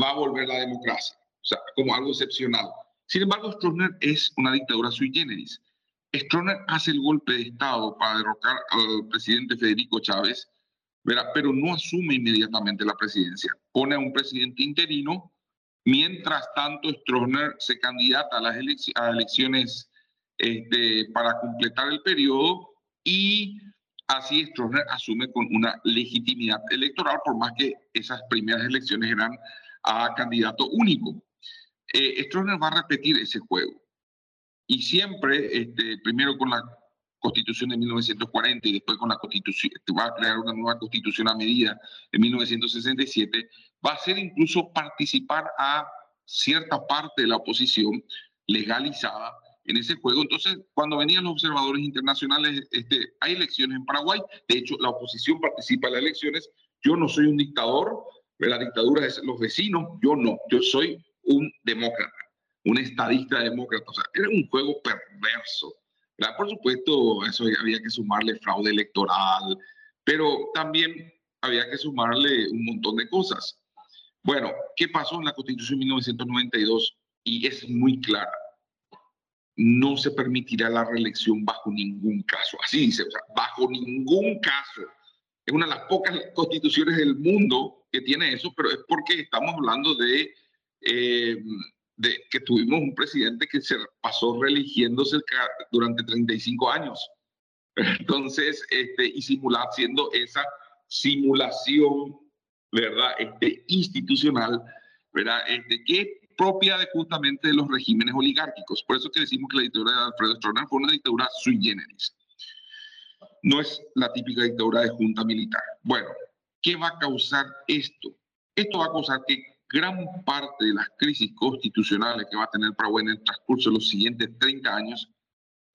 va a volver la democracia. O sea, como algo excepcional. Sin embargo, Stroessner es una dictadura sui generis. Stroessner hace el golpe de Estado para derrocar al presidente Federico Chávez, pero no asume inmediatamente la presidencia. Pone a un presidente interino, mientras tanto Stroessner se candidata a las elecciones este, para completar el periodo y así Stroessner asume con una legitimidad electoral, por más que esas primeras elecciones eran a candidato único. Eh, va a repetir ese juego y siempre, este, primero con la constitución de 1940 y después con la constitución, va a crear una nueva constitución a medida en 1967, va a ser incluso participar a cierta parte de la oposición legalizada en ese juego. Entonces, cuando venían los observadores internacionales, este, hay elecciones en Paraguay, de hecho, la oposición participa en las elecciones. Yo no soy un dictador, la dictadura es los vecinos, yo no, yo soy un demócrata un estadista demócrata. O sea, era un juego perverso. Por supuesto, eso había que sumarle fraude electoral, pero también había que sumarle un montón de cosas. Bueno, ¿qué pasó en la Constitución de 1992? Y es muy clara. No se permitirá la reelección bajo ningún caso. Así dice, bajo ningún caso. Es una de las pocas constituciones del mundo que tiene eso, pero es porque estamos hablando de eh, de que tuvimos un presidente que se pasó religiéndose durante 35 años. <laughs> Entonces, este, y simular, haciendo esa simulación, ¿verdad? Este, institucional, ¿verdad? Este, que propia de justamente de los regímenes oligárquicos. Por eso que decimos que la dictadura de Alfredo Stroessner fue una dictadura sui generis. no es la típica dictadura de junta militar. Bueno, ¿qué va a causar esto? Esto va a causar que gran parte de las crisis constitucionales que va a tener Paraguay en el transcurso de los siguientes 30 años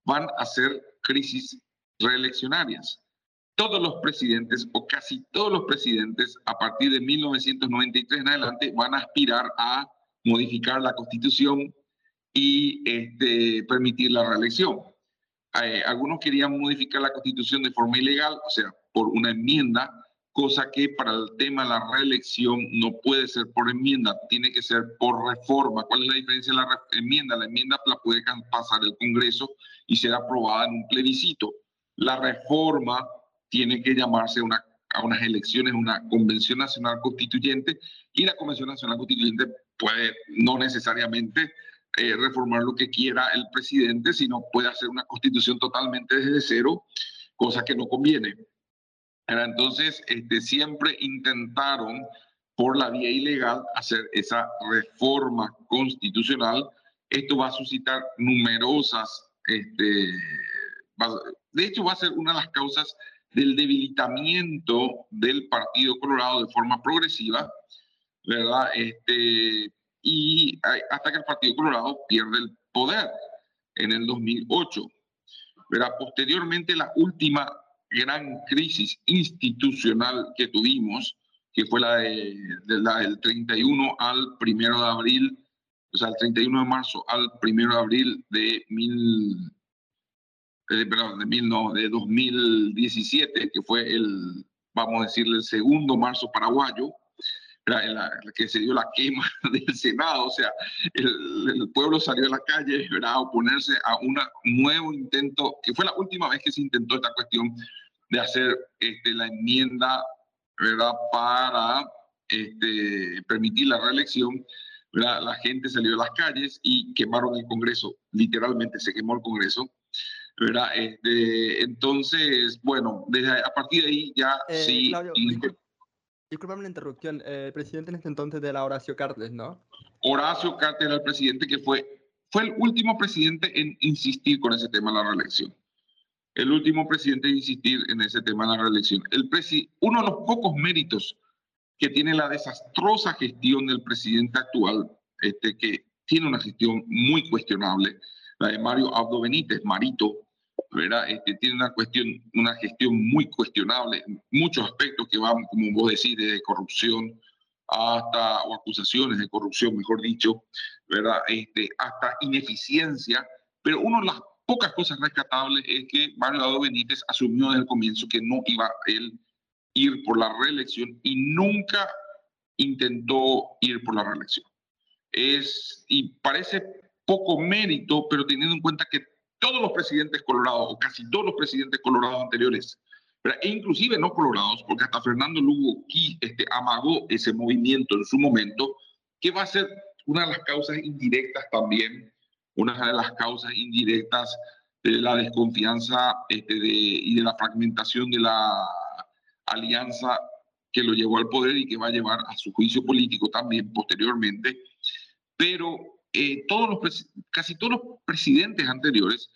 van a ser crisis reeleccionarias. Todos los presidentes, o casi todos los presidentes, a partir de 1993 en adelante, van a aspirar a modificar la constitución y este, permitir la reelección. Eh, algunos querían modificar la constitución de forma ilegal, o sea, por una enmienda, cosa que para el tema de la reelección no puede ser por enmienda, tiene que ser por reforma. ¿Cuál es la diferencia de la enmienda? La enmienda la puede pasar el Congreso y ser aprobada en un plebiscito. La reforma tiene que llamarse una, a unas elecciones, una convención nacional constituyente, y la convención nacional constituyente puede no necesariamente eh, reformar lo que quiera el presidente, sino puede hacer una constitución totalmente desde cero, cosa que no conviene. Entonces, este, siempre intentaron por la vía ilegal hacer esa reforma constitucional. Esto va a suscitar numerosas, este, de hecho va a ser una de las causas del debilitamiento del Partido Colorado de forma progresiva, ¿verdad? Este, y hasta que el Partido Colorado pierde el poder en el 2008. ¿verdad? Posteriormente, la última gran crisis institucional que tuvimos, que fue la, de, la del 31 al 1 de abril, o sea, el 31 de marzo al 1 de abril de mil, eh, perdón, de mil no, de 2017, que fue el, vamos a decirle, el segundo marzo paraguayo, la, que se dio la quema <laughs> del Senado, o sea, el, pueblo salió a la calle a oponerse a un nuevo intento, que fue la última vez que se intentó esta cuestión de hacer este, la enmienda ¿verdad? para este, permitir la reelección. ¿verdad? La gente salió a las calles y quemaron el Congreso, literalmente se quemó el Congreso. ¿verdad? Este, entonces, bueno, desde, a partir de ahí ya eh, sí. Disculpame la interrupción. Eh, el presidente en ese entonces era Horacio Cartes, ¿no? Horacio Cartes era el presidente que fue, fue el último presidente en insistir con ese tema de la reelección. El último presidente en insistir en ese tema de la reelección. El presi uno de los pocos méritos que tiene la desastrosa gestión del presidente actual, este, que tiene una gestión muy cuestionable, la de Mario Abdo Benítez, Marito, ¿verdad? Este, tiene una cuestión, una gestión muy cuestionable, muchos aspectos que van, como vos decís, de corrupción hasta, o acusaciones de corrupción, mejor dicho, ¿verdad? Este, hasta ineficiencia, pero una de las pocas cosas rescatables es que Mario Dado Benítez asumió desde el comienzo que no iba él ir por la reelección y nunca intentó ir por la reelección. Es, y parece poco mérito, pero teniendo en cuenta que todos los presidentes colorados, o casi todos los presidentes colorados anteriores, e inclusive no colorados, porque hasta Fernando Lugo este, amagó ese movimiento en su momento, que va a ser una de las causas indirectas también, una de las causas indirectas de la desconfianza este, de, y de la fragmentación de la alianza que lo llevó al poder y que va a llevar a su juicio político también posteriormente. Pero eh, todos los, casi todos los presidentes anteriores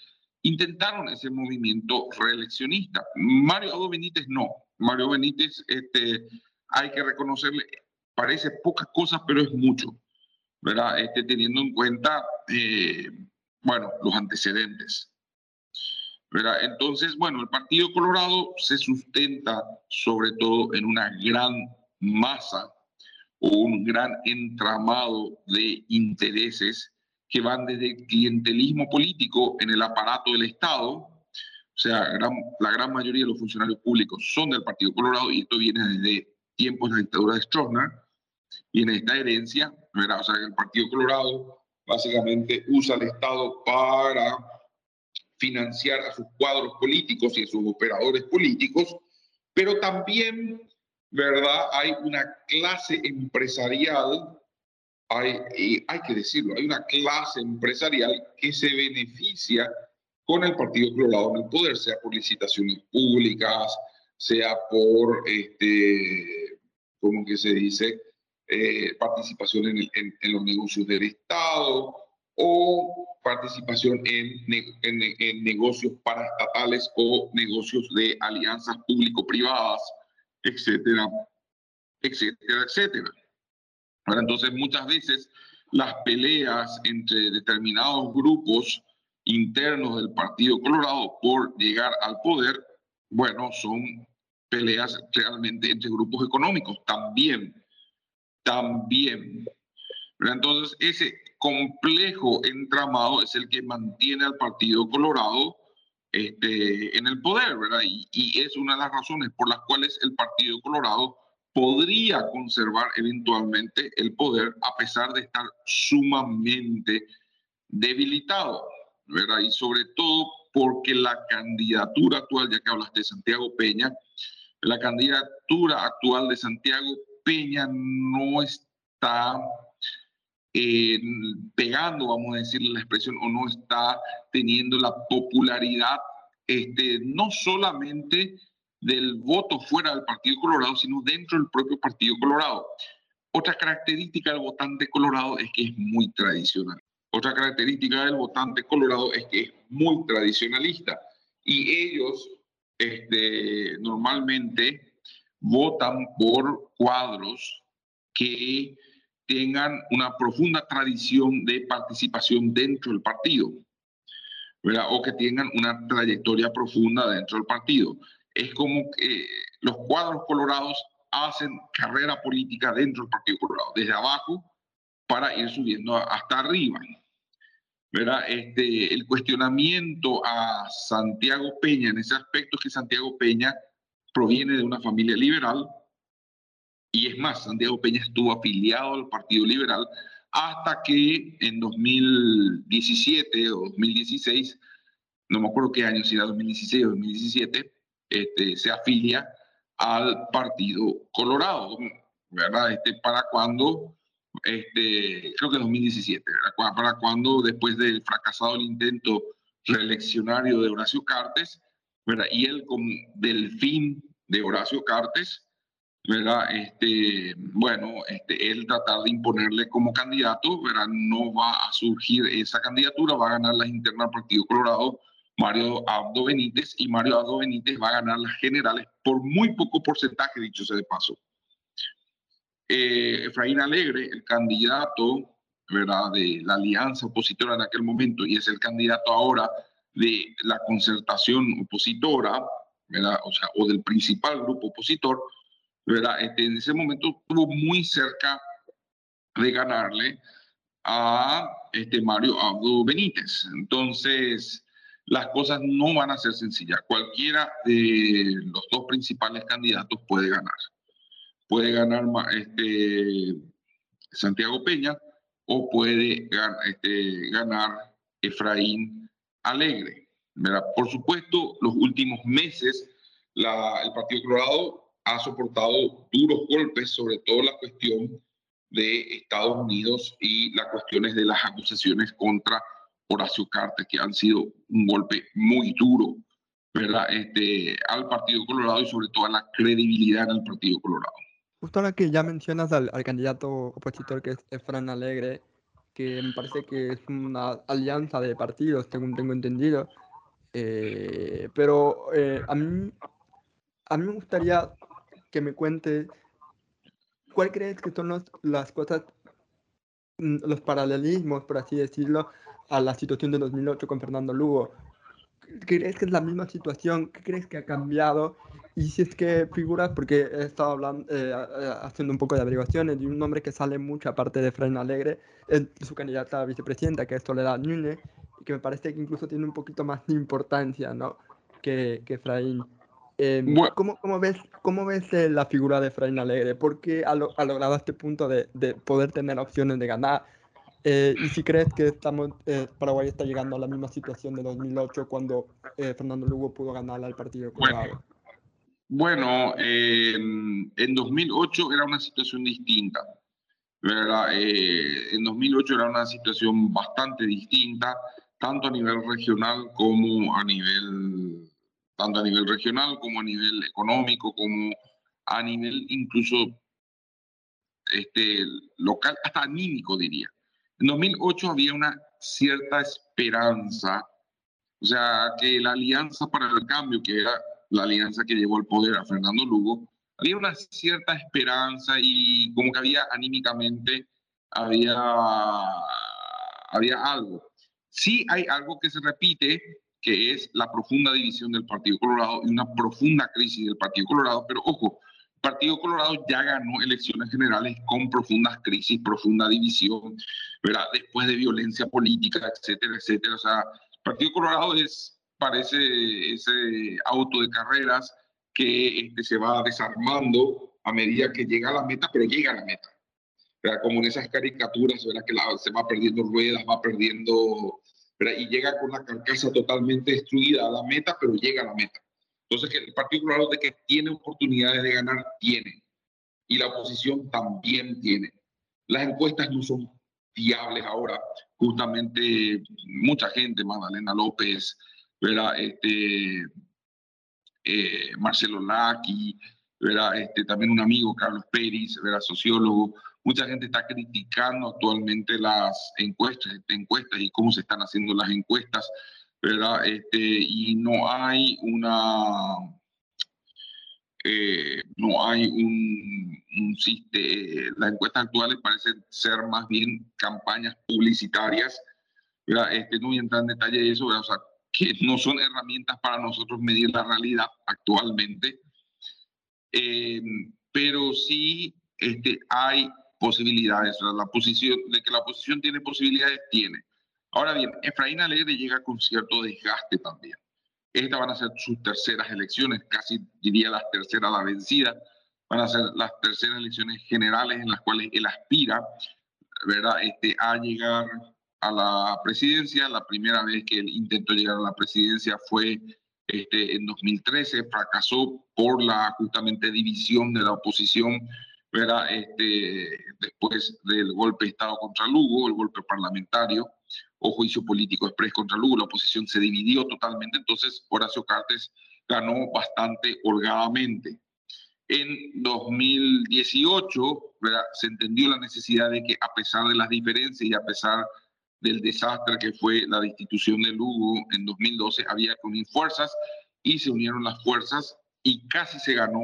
intentaron ese movimiento reeleccionista. Mario Ado Benítez no. Mario Benítez, este, hay que reconocerle, parece pocas cosas, pero es mucho, ¿verdad? Este, teniendo en cuenta, eh, bueno, los antecedentes. ¿verdad? Entonces, bueno, el Partido Colorado se sustenta sobre todo en una gran masa un gran entramado de intereses que van desde el clientelismo político en el aparato del Estado, o sea, la gran mayoría de los funcionarios públicos son del Partido Colorado y esto viene desde tiempos de la dictadura de Stroessner, viene esta herencia, ¿verdad? o sea, el Partido Colorado básicamente usa el Estado para financiar a sus cuadros políticos y a sus operadores políticos, pero también ¿verdad? Hay una clase empresarial, hay, y hay que decirlo, hay una clase empresarial que se beneficia con el Partido Colorado en el poder, sea por licitaciones públicas, sea por, este, como que se dice, eh, participación en, los negocios del Estado o participación en, en, negocios paraestatales o negocios de alianzas público-privadas, etcétera, etcétera, etcétera. entonces, muchas veces las peleas entre determinados grupos internos del Partido Colorado por llegar al poder, bueno, son peleas realmente entre grupos económicos también, también. Entonces, ese complejo entramado es el que mantiene al Partido Colorado este, en el poder, ¿verdad? Y, es una de las razones por las cuales el Partido Colorado podría conservar eventualmente el poder a pesar de estar sumamente debilitado, ¿verdad? Y sobre todo porque la candidatura actual, ya que hablaste de Santiago Peña, la candidatura actual de Santiago Peña no está eh, pegando, vamos a decir la expresión, o no está teniendo la popularidad, este, no solamente del voto fuera del Partido Colorado, sino dentro del propio Partido Colorado. Otra característica del votante colorado es que es muy tradicional. Otra característica del votante colorado es que es muy tradicionalista y ellos este, normalmente votan por cuadros que tengan una profunda tradición de participación dentro del partido, ¿verdad? o que tengan una trayectoria profunda dentro del partido. Es como que los cuadros colorados hacen carrera política dentro del Partido Colorado, desde abajo para ir subiendo hasta arriba. ¿verdad? Este, el cuestionamiento a Santiago Peña en ese aspecto es que Santiago Peña proviene de una familia liberal y es más, Santiago Peña estuvo afiliado al Partido Liberal hasta que en 2017 o 2016, no me acuerdo qué año, si era 2016 o 2017, este, se afilia al Partido Colorado, ¿verdad? Este, para cuando este, creo que 2017, para cuando después del fracasado el intento reeleccionario de Horacio Cartes, ¿verdad? y con fin de Horacio Cartes, ¿verdad? Este, bueno, este, él tratar de imponerle como candidato, ¿verdad? no va a surgir esa candidatura, va a ganar las internas del Partido Colorado Mario Abdo Benítez, y Mario Abdo Benítez va a ganar las generales por muy poco porcentaje, dicho sea de paso eh, Efraín Alegre, el candidato ¿verdad? de la alianza opositora en aquel momento y es el candidato ahora de la concertación opositora, o del principal grupo opositor, ¿verdad? Este, en ese momento estuvo muy cerca de ganarle a este Mario Abdo Benítez. Entonces, las cosas no van a ser sencillas. Cualquiera de los dos principales candidatos puede ganar puede ganar este, Santiago Peña o puede este, ganar Efraín Alegre. Por supuesto, los últimos meses el Partido Colorado ha soportado duros golpes, sobre todo la cuestión de Estados Unidos y las cuestiones de las acusaciones contra Horacio Cartes, que han sido un golpe muy duro ¿verdad? Este, al Partido Colorado y sobre todo a la credibilidad del Partido Colorado. Justo ahora que ya mencionas al, candidato opositor que es Efran Alegre, que me parece que es una alianza de partidos, según tengo entendido. Eh, pero eh, a, mí, a mí me gustaría que me cuente cuál crees que son las cosas, mm, los paralelismos, por así decirlo, a la situación de 2008 con Fernando Lugo. ¿Crees que es la misma situación? ¿Qué crees que ha cambiado? Y si es que figuras, porque he estado hablando, eh, haciendo un poco de averiguaciones de un nombre que sale mucho aparte de Fran Alegre, es su candidata a vicepresidenta, que es Soledad Núñez, y que me parece que incluso tiene un poquito más de importancia ¿no? que, que Efraín. Em, ¿cómo, ¿cómo, ves, ¿Cómo ves eh, la figura de Efraín Alegre? ¿Por qué ha, ha logrado este punto de, de, poder tener opciones de ganar? Eh, y si crees que estamos, Paraguay está llegando a la misma situación de 2008 cuando Fernando Lugo pudo ganar al Partido Colorado. Bueno, en 2008 era una situación distinta. ¿verdad? Eh, en 2008 era una situación bastante distinta, tanto a nivel regional como a nivel, tanto a nivel regional como a nivel económico, como a nivel incluso este, local, hasta anímico diría. En 2008 había una cierta esperanza, o sea, que la Alianza para el Cambio, que era la alianza que llevó al poder a Fernando Lugo, había una cierta esperanza y como que había anímicamente, había, había algo. Sí hay algo que se repite, que es la profunda división del Partido Colorado y una profunda crisis del Partido Colorado, pero ojo, Partido Colorado ya ganó elecciones generales con profundas crisis, profunda división, ¿verdad? después de violencia política, etcétera, etcétera. O sea, Partido Colorado es, parece ese auto de carreras que este, se va desarmando a medida que llega a la meta, pero llega a la meta. ¿verdad? Como en esas caricaturas, ¿verdad? que se va perdiendo ruedas, va perdiendo y llega con la carcasa totalmente destruida a la meta, pero llega a la meta. Entonces, el Partido Colorado de que tiene oportunidades de ganar, tiene. Y la oposición también tiene. Las encuestas no son fiables ahora. Justamente mucha gente, Magdalena López, ¿verdad? Este, eh, Marcelo Laki, ¿verdad? Este, también un amigo, Carlos Pérez, ¿verdad? sociólogo, Mucha gente está criticando actualmente las encuestas, encuestas y cómo se están haciendo las encuestas, ¿verdad? Este, y no hay una, eh, no hay un, un sistema, las encuestas actuales parecen ser más bien campañas publicitarias, ¿verdad? Este, no voy a entrar en detalle de eso, ¿verdad? O sea, que no son herramientas para nosotros medir la realidad actualmente, eh, pero sí este, hay posibilidades, la posición, de que la oposición tiene posibilidades, tiene. Ahora bien, Efraín Alegre llega con cierto desgaste también. Estas van a ser sus terceras elecciones, casi diría las terceras la vencida, van a ser las terceras elecciones generales en las cuales él aspira, ¿verdad? Este, a llegar a la presidencia. La primera vez que él intentó llegar a la presidencia fue este, en 2013, fracasó por la justamente división de la oposición ¿verdad? Este, después del golpe de Estado contra Lugo, el golpe parlamentario o juicio político express contra Lugo, la oposición se dividió totalmente, entonces Horacio Cartes ganó bastante holgadamente. En 2018 ¿verdad? se entendió la necesidad de que a pesar de las diferencias y a pesar del desastre que fue la destitución de Lugo en 2012, había que unir fuerzas y se unieron las fuerzas y casi se ganó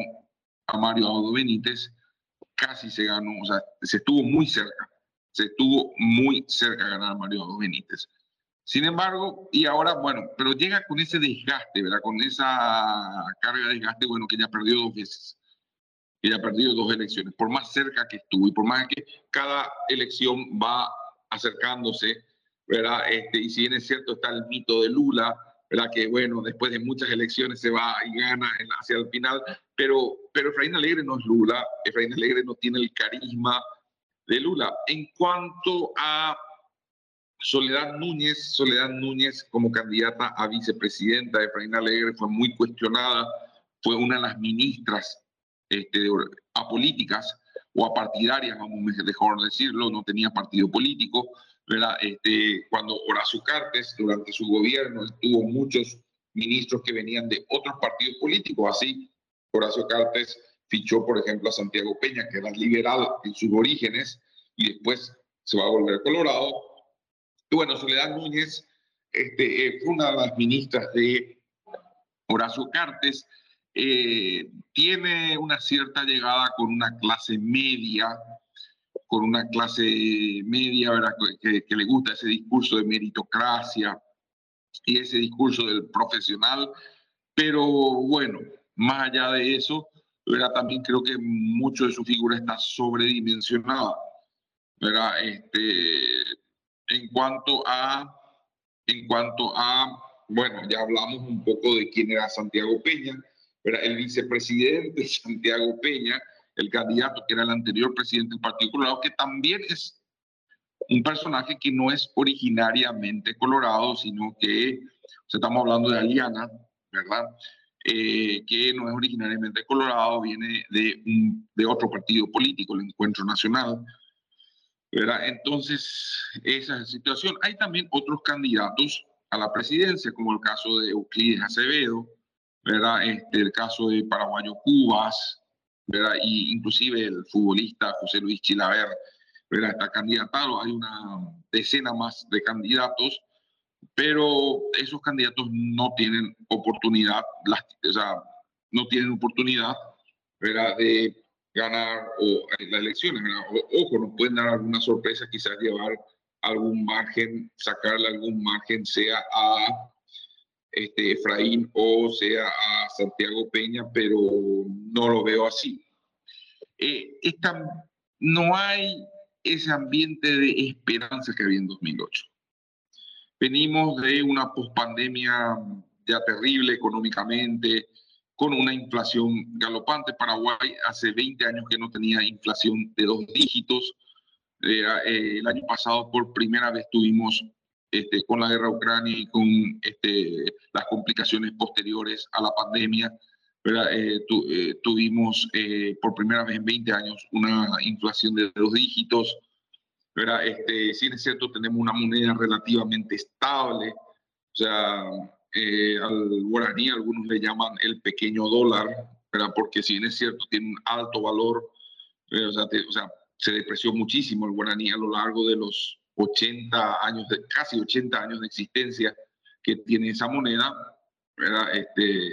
a Mario Audo Benítez casi se ganó, o sea, se estuvo muy cerca, se estuvo muy cerca de ganar Mario Benítez. Sin embargo, y ahora, bueno, pero llega con ese desgaste, ¿verdad? Con esa carga de desgaste, bueno, que ya perdió dos veces, que ya perdido dos elecciones, por más cerca que estuvo y por más que cada elección va acercándose, ¿verdad? Este, y si bien es cierto, está el mito de Lula, ¿verdad? Que bueno, después de muchas elecciones se va y gana hacia el final, pero, pero Efraín Alegre no es Lula, Efraín Alegre no tiene el carisma de Lula. En cuanto a Soledad Núñez, Soledad Núñez como candidata a vicepresidenta de Efraín Alegre fue muy cuestionada, fue una de las ministras este, apolíticas o apartidarias, vamos mejor decirlo, no tenía partido político, ¿verdad? Este, cuando Horacio Cartes, durante su gobierno, tuvo muchos ministros que venían de otros partidos políticos, así Horacio Cartes fichó, por ejemplo, a Santiago Peña, que era liberal en sus orígenes, y después se va a volver colorado. Y bueno, Soledad Núñez este, eh, fue una de las ministras de Horacio Cartes, eh, tiene una cierta llegada con una clase media, con una clase media ¿verdad? Que, le gusta ese discurso de meritocracia y ese discurso del profesional, pero bueno, más allá de eso, ¿verdad? también creo que mucho de su figura está sobredimensionada. ¿verdad? Este, en cuanto a, en cuanto a, bueno, ya hablamos un poco de quién era Santiago Peña, ¿verdad? el vicepresidente <laughs> Santiago Peña, el candidato que era el anterior presidente del Partido Colorado, que también es un personaje que no es originariamente colorado, sino que, estamos hablando de Aliana, ¿verdad? Eh, que no es originariamente colorado, viene de, de otro partido político, el Encuentro Nacional, ¿verdad? Entonces, esa es la situación. Hay también otros candidatos a la presidencia, como el caso de Euclides Acevedo, ¿verdad? Este, el caso de Paraguayo Cubas, ¿verdad? Y inclusive el futbolista José Luis Chilaver ¿verdad? está candidatado, hay una decena más de candidatos, pero esos candidatos no tienen oportunidad, o sea, no tienen oportunidad ¿verdad? de ganar o, las elecciones. ojo, nos pueden dar alguna sorpresa, quizás llevar algún margen, sacarle algún margen, sea a este, Efraín o sea a Santiago Peña, pero no lo veo así. Eh, esta, no hay ese ambiente de esperanza que había en 2008. Venimos de una pospandemia ya terrible económicamente, con una inflación galopante. Paraguay hace 20 años que no tenía inflación de dos dígitos. Eh, eh, el año pasado por primera vez tuvimos este, con la guerra Ucrania y con este, las complicaciones posteriores a la pandemia, eh, tuvimos por primera vez en 20 años una inflación de dos dígitos. ¿Verdad? Este, si es cierto, tenemos una moneda relativamente estable. O sea, eh, al guaraní, algunos le llaman el pequeño dólar, ¿verdad? porque si es cierto, tiene un alto valor, eh, o, sea, se depreció muchísimo el guaraní a lo largo de los 80 años, de, casi 80 años de existencia que tiene esa moneda, ¿verdad? Este,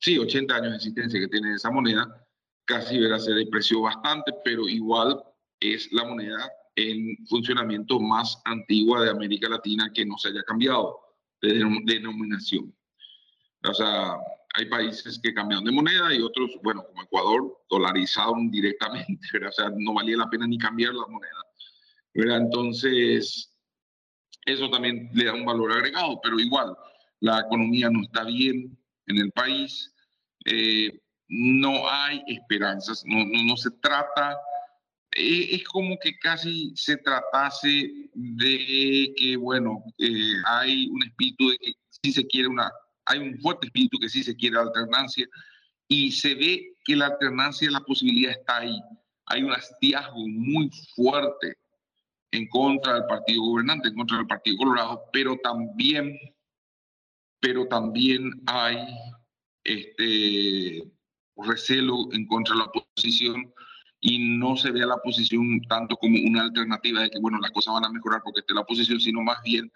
sí, 80 años de existencia que tiene esa moneda, casi ¿verdad? se depreció bastante, pero igual es la moneda en funcionamiento más antigua de América Latina que no se haya cambiado de denominación. O sea, hay países que cambiaron de moneda y otros, bueno, como Ecuador, dolarizaron directamente, ¿verdad? o sea, no valía la pena ni cambiar la moneda. ¿verdad? Entonces, eso también le da un valor agregado, pero igual, la economía no está bien en el país, eh, no hay esperanzas, no, no, no se trata es como que casi se tratase de que, bueno, eh, hay un espíritu de que sí se quiere una, hay un fuerte espíritu que sí se quiere alternancia y se ve que la alternancia, la posibilidad está ahí. Hay un hastazgo muy fuerte en contra del partido gobernante, en contra del partido colorado, pero también, pero también hay este recelo en contra de la oposición y no se vea la oposición tanto como una alternativa de que, bueno, las cosas van a mejorar porque esté la oposición, sino más bien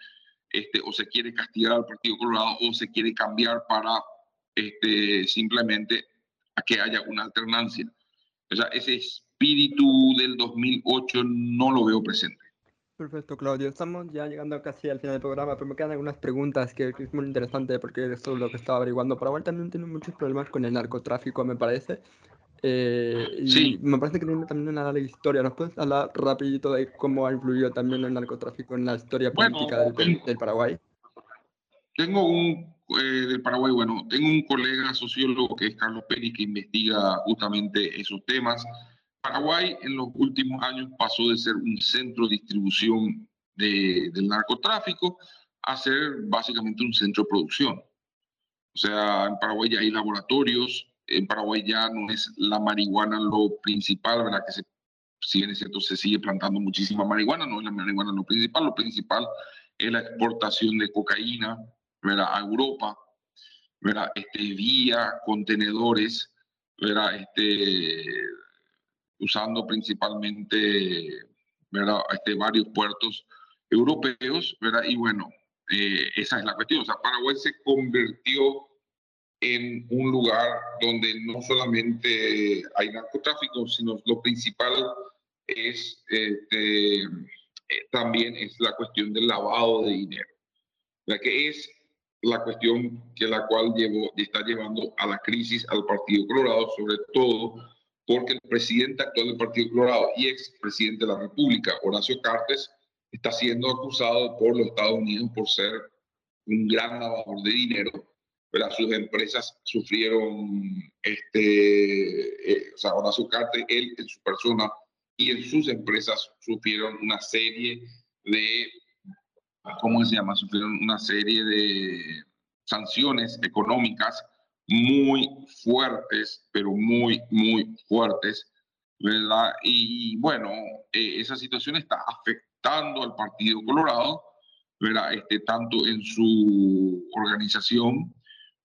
este, o se quiere castigar al Partido Colorado o se quiere cambiar para este, simplemente a que haya una alternancia. O sea, ese espíritu del 2008 no lo veo presente. Perfecto, Claudio. Estamos ya llegando casi al final del programa, pero me quedan algunas preguntas que, es muy interesante porque esto es lo que estaba averiguando. Paraguay también tiene muchos problemas con el narcotráfico, me parece. Eh, y me parece que tiene también una larga historia. ¿Nos puedes hablar rapidito de cómo ha influido también el narcotráfico en la historia política del, Paraguay? Tengo un, eh, del Paraguay, bueno, tengo un colega sociólogo que es Carlos Pérez que investiga justamente esos temas. Paraguay en los últimos años pasó de ser un centro de distribución de, del narcotráfico a ser básicamente un centro de producción. O sea, en Paraguay ya hay laboratorios, en Paraguay ya no es la marihuana lo principal, ¿verdad? Que se, si bien es cierto, se sigue plantando muchísima marihuana, no es la marihuana lo principal, lo principal es la exportación de cocaína, ¿verdad? A Europa, ¿verdad? Este, vía contenedores, ¿verdad? Este, usando principalmente, ¿verdad? Este, varios puertos europeos, ¿verdad? Y bueno, eh, esa es la cuestión. O sea, Paraguay se convirtió en un lugar donde no solamente hay narcotráfico, sino lo principal es este, eh, también es la cuestión del lavado de dinero, la que es la cuestión que la cual llevó, está llevando a la crisis al Partido Colorado, sobre todo porque el presidente actual del Partido Colorado y ex presidente de la República, Horacio Cartes, está siendo acusado por los Estados Unidos por ser un gran lavador de dinero sus empresas sufrieron, este, eh, o sea, ahora su él en su persona y en sus empresas sufrieron una serie de, ¿cómo se llama? Sufrieron una serie de sanciones económicas muy fuertes, pero muy, muy fuertes, ¿verdad? Y bueno, eh, esa situación está afectando al Partido Colorado, ¿verdad? Este, tanto en su organización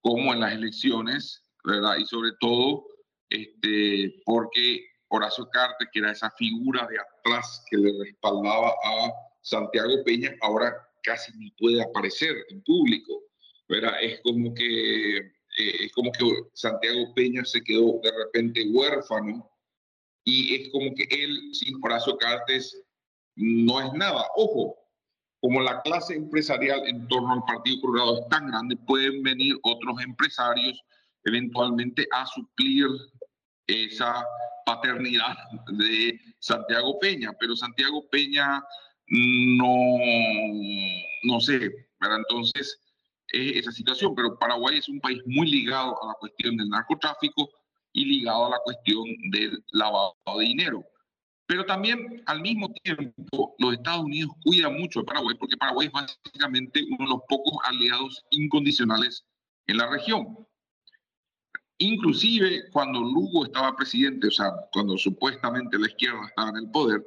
como en las elecciones, ¿verdad? Y sobre todo este, porque Horacio Cartes, que era esa figura de atrás que le respaldaba a Santiago Peña, ahora casi ni puede aparecer en público. ¿verdad? Es como que eh, es como que Santiago Peña se quedó de repente huérfano y es como que él sin Horacio Cartes no es nada. Ojo, como la clase empresarial en torno al Partido Colorado es tan grande, pueden venir otros empresarios eventualmente a suplir esa paternidad de Santiago Peña, pero Santiago Peña no, no sé, ¿verdad? Entonces, esa situación, pero Paraguay es un país muy ligado a la cuestión del narcotráfico y ligado a la cuestión del lavado de dinero. Pero también, al mismo tiempo, los Estados Unidos cuidan mucho de Paraguay, porque Paraguay es básicamente uno de los pocos aliados incondicionales en la región. Inclusive cuando Lugo estaba presidente, o sea, cuando supuestamente la izquierda estaba en el poder,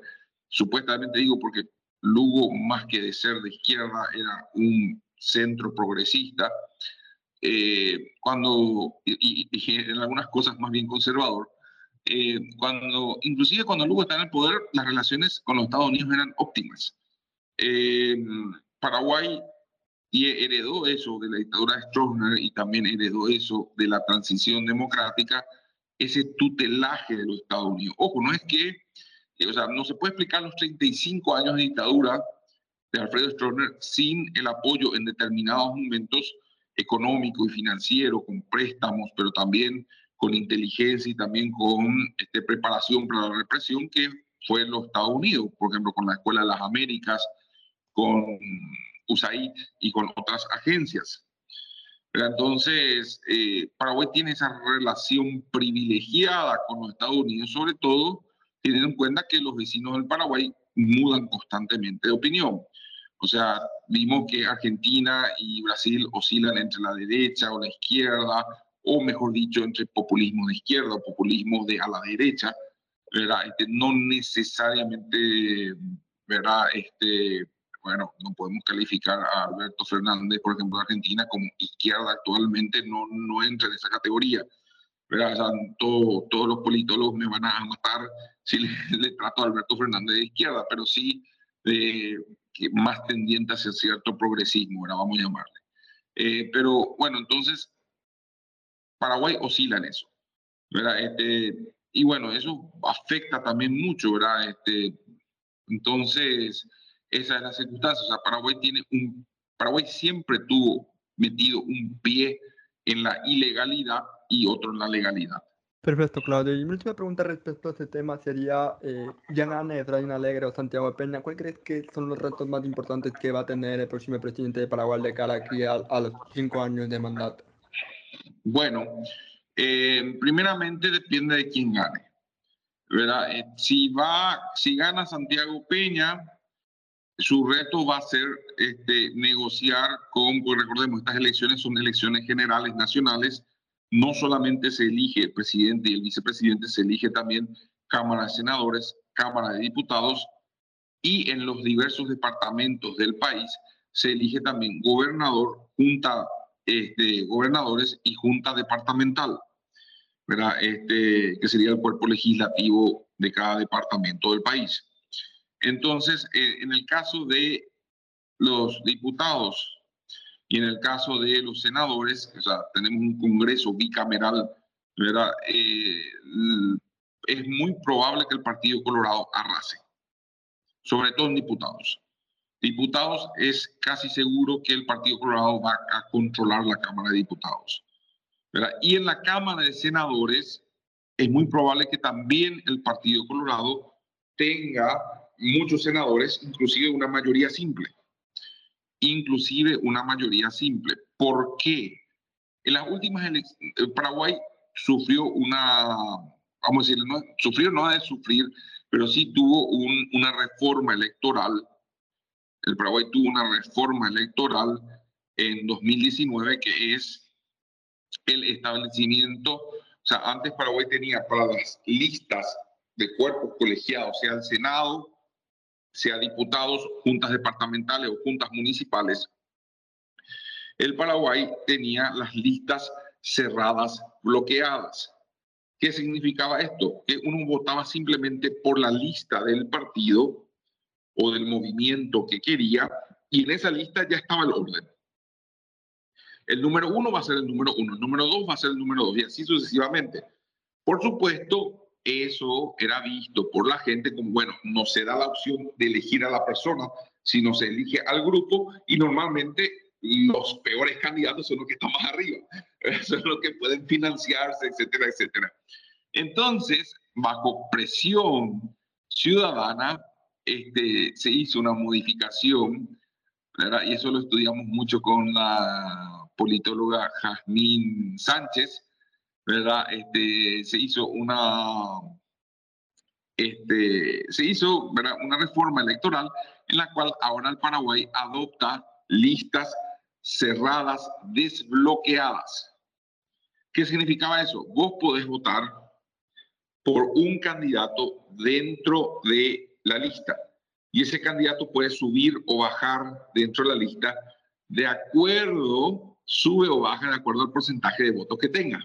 supuestamente digo porque Lugo, más que de ser de izquierda, era un centro progresista, eh, cuando, y, en algunas cosas más bien conservador, eh, cuando, inclusive cuando Lugo estaba en el poder, las relaciones con los Estados Unidos eran óptimas. Eh, Paraguay heredó eso de la dictadura de Stroessner y también heredó eso de la transición democrática, ese tutelaje de los Estados Unidos. Ojo, no es que, o sea, no se puede explicar los 35 años de dictadura de Alfredo Stroessner sin el apoyo en determinados momentos económico y financiero, con préstamos, pero también con inteligencia y también con este, preparación para la represión que fue los Estados Unidos, por ejemplo, con la Escuela de las Américas, con USAID y con otras agencias. entonces, eh, Paraguay tiene esa relación privilegiada con los Estados Unidos, sobre todo teniendo en cuenta que los vecinos del Paraguay mudan constantemente de opinión. O sea, vimos que Argentina y Brasil oscilan entre la derecha o la izquierda, o mejor dicho, entre populismo de izquierda o populismo de a la derecha, ¿verdad? Este, no necesariamente, ¿verdad? Este, bueno, no podemos calificar a Alberto Fernández, por ejemplo, de Argentina como izquierda actualmente, no, no entra en esa categoría. ¿verdad? O sea, todos los politólogos me van a matar si le, <laughs> le, trato a Alberto Fernández de izquierda, pero sí de, más tendiente hacia cierto progresismo, ahora vamos a llamarle. Eh, pero bueno, entonces Paraguay oscila en eso, ¿verdad? Este, y bueno, eso afecta también mucho, ¿verdad? Este, entonces, esa es la circunstancia. O sea, Paraguay tiene un, Paraguay siempre tuvo metido un pie en la ilegalidad y otro en la legalidad. Perfecto, Claudio. Y mi última pregunta respecto a este tema sería, eh, gane Efraín Alegre o Santiago Peña, ¿cuál crees que son los retos más importantes que va a tener el próximo presidente de Paraguay de cara aquí a, los cinco años de mandato? Bueno, eh, primeramente depende de quién gane. ¿verdad? Eh, si, va, si gana Santiago Peña, su reto va a ser este, negociar con, pues recordemos, estas elecciones son elecciones generales nacionales, no solamente se elige el presidente y el vicepresidente, se elige también Cámara de Senadores, Cámara de Diputados y en los diversos departamentos del país se elige también gobernador, junta este, gobernadores y junta departamental, ¿verdad? Este, que sería el cuerpo legislativo de cada departamento del país. Entonces, eh, en el caso de los diputados y en el caso de los senadores, o sea, tenemos un Congreso bicameral, ¿verdad? Eh, es muy probable que el Partido Colorado arrase, sobre todo en diputados. Diputados es casi seguro que el Partido Colorado va a controlar la Cámara de Diputados. ¿verdad? Y en la Cámara de Senadores es muy probable que también el Partido Colorado tenga muchos senadores, inclusive una mayoría simple inclusive una mayoría simple. ¿Por qué? En las últimas elecciones, eh, Paraguay sufrió una, vamos a decir, no, sufrió no de sufrir, pero sí tuvo una reforma electoral. El Paraguay tuvo una reforma electoral en 2019 que es el establecimiento, o sea, antes Paraguay tenía para las listas de cuerpos colegiados, sea el Senado, sea diputados, juntas departamentales o juntas municipales, el Paraguay tenía las listas cerradas, bloqueadas. ¿Qué significaba esto? Que uno votaba simplemente por la lista del partido o del movimiento que quería y en esa lista ya estaba el orden. El número uno va a ser el número uno, el número dos va a ser el número dos y así sucesivamente. Por supuesto, eso era visto por la gente como, bueno, no se da la opción de elegir a la persona, sino se elige al grupo y normalmente los peores candidatos son los que están más arriba, <laughs> son los que pueden financiarse, etcétera, etcétera. Entonces, bajo presión ciudadana, este, se hizo una modificación, ¿verdad? y eso lo estudiamos mucho con la politóloga Jazmín Sánchez, ¿verdad? Este, se hizo una, este, se hizo ¿verdad? una reforma electoral en la cual ahora el Paraguay adopta listas cerradas desbloqueadas. ¿Qué significaba eso? Vos podés votar por un candidato dentro de la lista y ese candidato puede subir o bajar dentro de la lista de acuerdo, sube o baja de acuerdo al porcentaje de votos que tenga.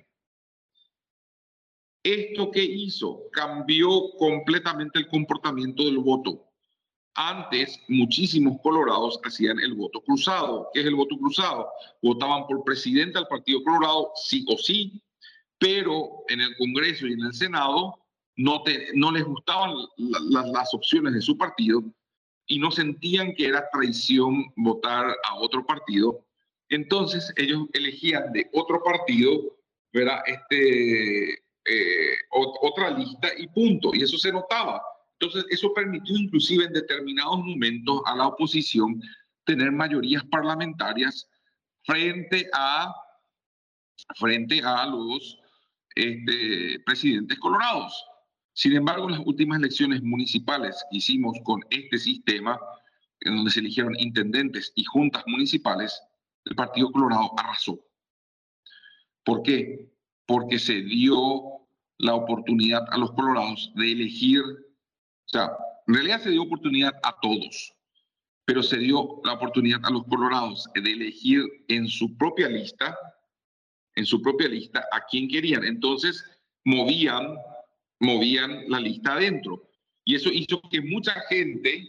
¿Esto qué hizo? Cambió completamente el comportamiento del voto. Antes, muchísimos colorados hacían el voto cruzado. ¿Qué es el voto cruzado? Votaban por presidente al Partido Colorado, sí o sí, pero en el Congreso y en el Senado no, no les gustaban las opciones de su partido y no sentían que era traición votar a otro partido. Entonces ellos elegían de otro partido, ¿verdad? Este, eh, otra lista y punto. Y eso se notaba. Entonces, eso permitió inclusive en determinados momentos a la oposición tener mayorías parlamentarias frente a, frente a los este, presidentes colorados. Sin embargo, las últimas elecciones municipales que hicimos con este sistema, en donde se eligieron intendentes y juntas municipales, el Partido Colorado arrasó. ¿Por qué? Porque se dio la oportunidad a los colorados de elegir, o sea, en realidad se dio oportunidad a todos, pero se dio la oportunidad a los colorados de elegir en su propia lista, en su propia lista, a quien querían. Entonces, movían, movían la lista adentro. Y eso hizo que mucha gente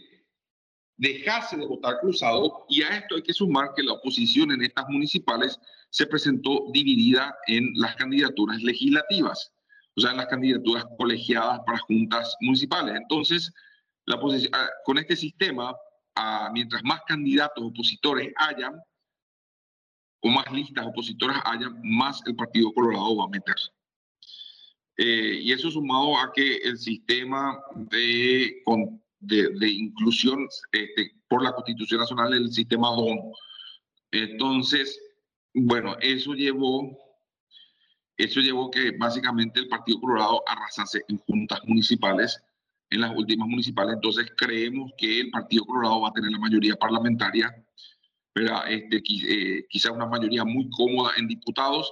dejase de votar cruzado y a esto hay que sumar que la oposición en estas municipales se presentó dividida en las candidaturas legislativas o sea, las candidaturas colegiadas para juntas municipales. Entonces, ah, con este sistema, mientras más candidatos opositores hayan, o más listas opositoras hayan, más el Partido Colorado va a meter. Eh, y eso sumado a que el sistema de, de, inclusión este, por la Constitución Nacional, el sistema DON. Entonces, bueno, eso llevó eso llevó que básicamente el Partido Colorado arrasase en juntas municipales, en las últimas municipales. Entonces creemos que el Partido Colorado va a tener la mayoría parlamentaria, pero este, eh, quizá una mayoría muy cómoda en diputados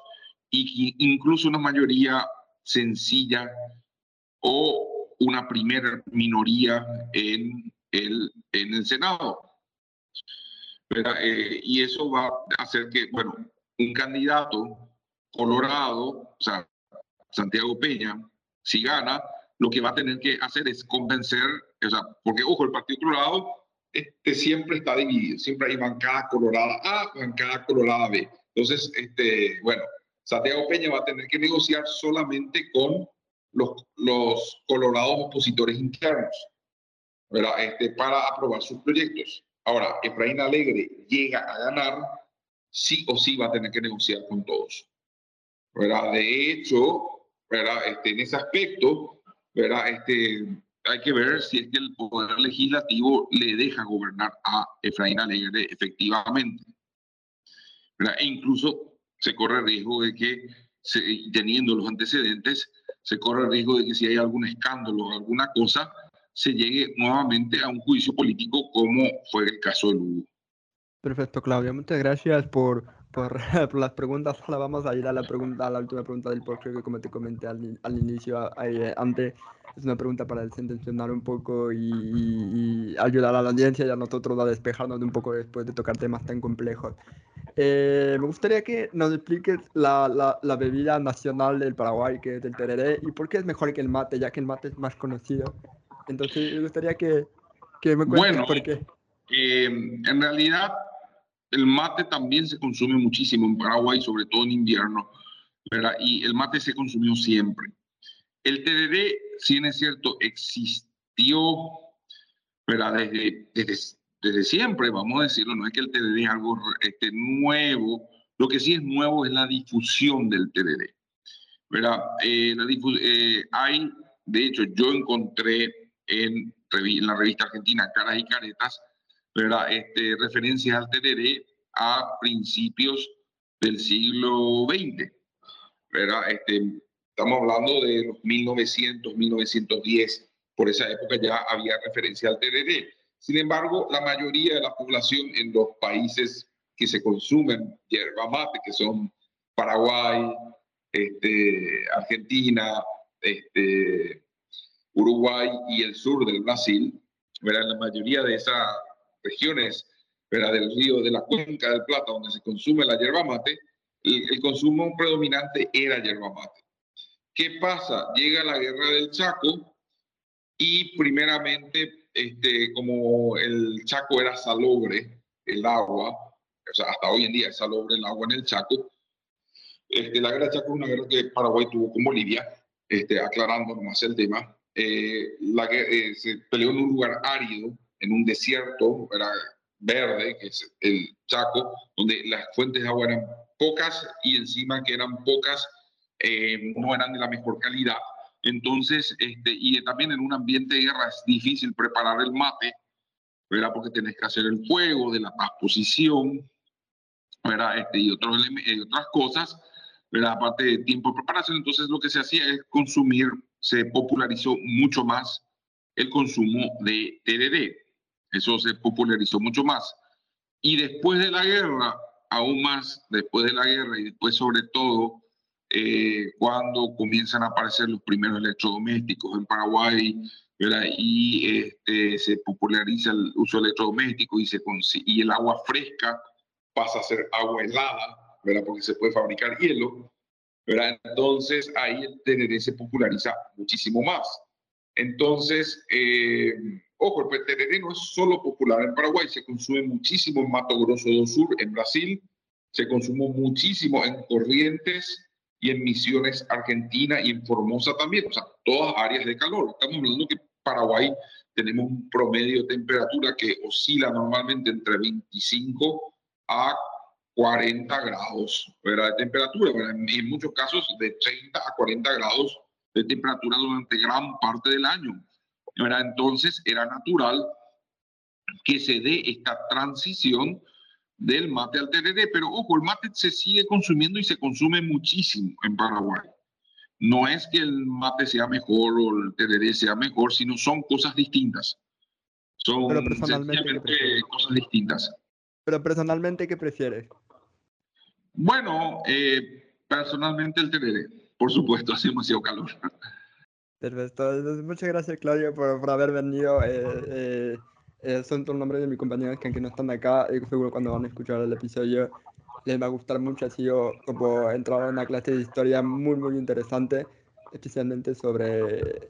y incluso una mayoría sencilla o una primera minoría en el, en el Senado. Eh, y eso va a hacer que, bueno, un candidato Colorado, o sea, Santiago Peña, si gana, lo que va a tener que hacer es convencer, o sea, porque ojo, el Partido Colorado este, siempre está dividido, siempre hay bancada colorada A, bancada colorada B. Entonces, este, bueno, Santiago Peña va a tener que negociar solamente con los, colorados opositores internos. Este, para aprobar sus proyectos. Ahora, Efraín Alegre llega a ganar, sí o sí va a tener que negociar con todos. De hecho. Este, en ese aspecto. Este, hay que ver si es que el Poder Legislativo le deja gobernar a Efraín Alegre efectivamente. ¿verdad? E incluso se corre el riesgo de que, teniendo los antecedentes, se corre el riesgo de que si hay algún escándalo o alguna cosa, se llegue nuevamente a un juicio político como fue el caso de Lugo. Perfecto, Claudia. Muchas gracias por por, <laughs> por, las preguntas. Ahora vamos a ir a la pregunta, a la última pregunta del podcast que como te comenté al, al inicio, eh, antes. Es una pregunta para desintencionar un poco y, y, ayudar a la audiencia y a nosotros a despejarnos un poco después de tocar temas tan complejos. Eh, me gustaría que nos expliques la, la, la, bebida nacional del Paraguay, que es el tereré, y por qué es mejor que el mate, ya que el mate es más conocido. Entonces, me gustaría que, que me cuentes bueno, por qué. Eh, en realidad, el mate también se consume muchísimo en Paraguay, sobre todo en invierno, ¿verdad? Y el mate se consumió siempre. El tereré, si bien es cierto, existió, ¿verdad? Desde, desde, desde siempre, vamos a decirlo, no es que el tereré es algo este, nuevo, lo que sí es nuevo es la difusión del tereré. ¿verdad? Eh, la eh, hay, de hecho, yo encontré en, en la revista argentina Caras y Caretas, ¿verdad? Este, referencias al tereré a principios del siglo XX. ¿verdad? Este, estamos hablando de los 1900, 1910. Por esa época ya había referencia al tereré. Sin embargo, la mayoría de la población en los países que se consumen yerba mate, que son Paraguay, este, Argentina, este, Uruguay y el sur del Brasil, ¿verdad? la mayoría de esas regiones ¿verdad? del río de la cuenca del Plata, donde se consume la yerba mate, el, el consumo predominante era yerba mate. ¿Qué pasa? Llega la guerra del Chaco y primeramente, este, como el Chaco era salobre, el agua, o sea, hasta hoy en día es salobre el agua en el Chaco, este, la guerra del Chaco es una guerra que Paraguay tuvo con Bolivia, este, aclarando más el tema. Eh, la, eh, se peleó en un lugar árido, en un desierto era verde, que es el Chaco, donde las fuentes de agua eran pocas y encima que eran pocas, eh, no eran de la mejor calidad. Entonces, este, y también en un ambiente de guerra es difícil preparar el mate, ¿verdad? Porque tenés que hacer el fuego de la transposición, ¿verdad? Este, y, otros, y otras cosas, ¿verdad? Aparte de tiempo de preparación, entonces lo que se hacía es consumir, se popularizó mucho más el consumo de tereré. Eso se popularizó mucho más. Y después de la guerra, aún más después de la guerra y después sobre todo eh, cuando comienzan a aparecer los primeros electrodomésticos en Paraguay, ¿verdad? y este, se populariza el uso electrodoméstico y, se y el agua fresca pasa a ser agua helada, ¿verdad? porque se puede fabricar hielo. ¿verdad? Entonces ahí el tereré se populariza muchísimo más. Entonces, eh, ojo, el tereré no es solo popular en Paraguay, se consume muchísimo en Mato Grosso do Sur, en Brasil, se consume muchísimo en Corrientes y en Misiones, Argentina y en Formosa también, o sea, todas áreas de calor. Estamos hablando que Paraguay tenemos un promedio de temperatura que oscila normalmente entre 25 a 40 grados ¿verdad? de temperatura, en, en muchos casos de 30 a 40 grados de temperatura durante gran parte del año. ¿Verdad? Entonces era natural que se dé esta transición del mate al tereré, pero ojo, el mate se sigue consumiendo y se consume muchísimo en Paraguay. No es que el mate sea mejor o el tereré sea mejor, sino son cosas distintas. Son Pero personalmente, cosas distintas. Pero personalmente, ¿qué prefieres? Bueno, eh, personalmente el tereré, por supuesto, <laughs> hace demasiado calor. Perfecto. Muchas gracias, Claudio, por, por haber venido. Eh, eh, eh, son todos nombres de mis compañeros que aunque no están acá, seguro cuando van a escuchar el episodio les va a gustar mucho. Ha sido como entrar a una clase de historia muy, muy interesante, especialmente sobre,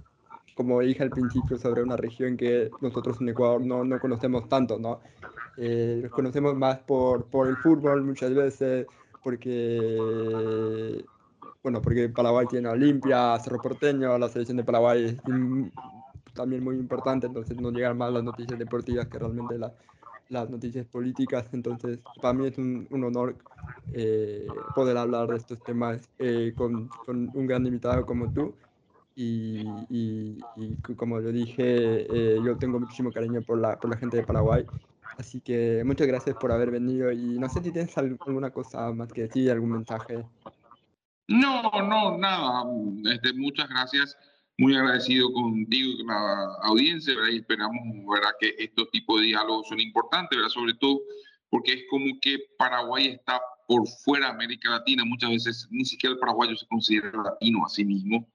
como dije al principio, sobre una región que nosotros en Ecuador no, no conocemos tanto, ¿no? Eh, los conocemos más por, por el fútbol muchas veces, porque bueno, porque Paraguay tiene Olimpia, Cerro Porteño, la selección de Paraguay es también muy importante, entonces no llegan más las noticias deportivas que realmente la, las noticias políticas, entonces para mí es un, un honor eh, poder hablar de estos temas eh, con, con, un gran invitado como tú. Y, y, y como yo dije, eh, yo tengo muchísimo cariño por la, por la gente de Paraguay. Así que muchas gracias por haber venido y no sé si tienes alguna cosa más que decir, algún mensaje. No, no, nada. Este, muchas gracias. Muy agradecido contigo y con la audiencia. Y esperamos, ¿verdad? Que estos tipos de diálogos son importantes, ¿verdad? Sobre todo porque es como que Paraguay está por fuera de América Latina. Muchas veces ni siquiera el paraguayo se considera latino a sí mismo,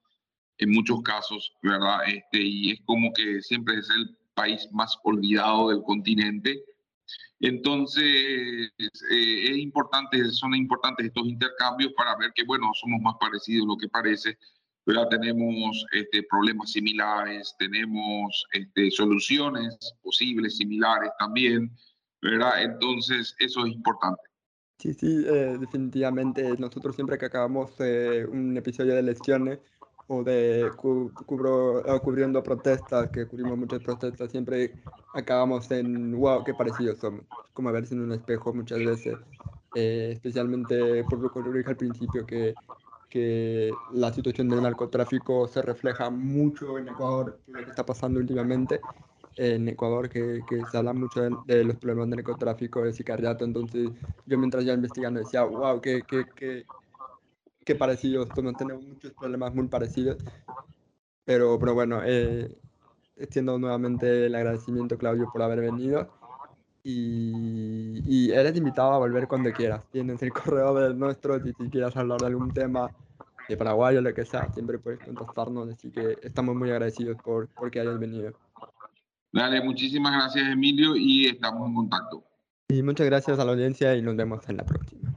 en muchos casos, ¿verdad? Este, y es como que siempre es el país más olvidado del continente. Entonces, eh, es importante, son importantes estos intercambios para ver que, bueno, somos más parecidos lo que parece, ¿verdad? Tenemos este, problemas similares, tenemos este, soluciones posibles similares también, ¿verdad? Entonces, eso es importante. Sí, sí, eh, definitivamente. Nosotros siempre que acabamos eh, un episodio de lecciones o de cubro, cubriendo protestas, que cubrimos muchas protestas, siempre acabamos en, wow, qué parecidos somos, como a verse en un espejo muchas veces, eh, especialmente por lo que dije al principio, que, que la situación del narcotráfico se refleja mucho en Ecuador, lo que está pasando últimamente en Ecuador, que, que se habla mucho de, los problemas de narcotráfico, de sicariato, entonces yo mientras ya investigando decía, wow, qué, qué, qué, qué parecidos, tenemos muchos problemas muy parecidos. Pero, pero bueno, eh, extiendo nuevamente el agradecimiento, Claudio, por haber venido. Y, y, eres invitado a volver cuando quieras. Tienes el correo de nuestro y si quieres hablar de algún tema de Paraguay o lo que sea, siempre puedes contactarnos. Así que estamos muy agradecidos por, por que hayas venido. Dale, muchísimas gracias, Emilio, y estamos en contacto. Y muchas gracias a la audiencia y nos vemos en la próxima.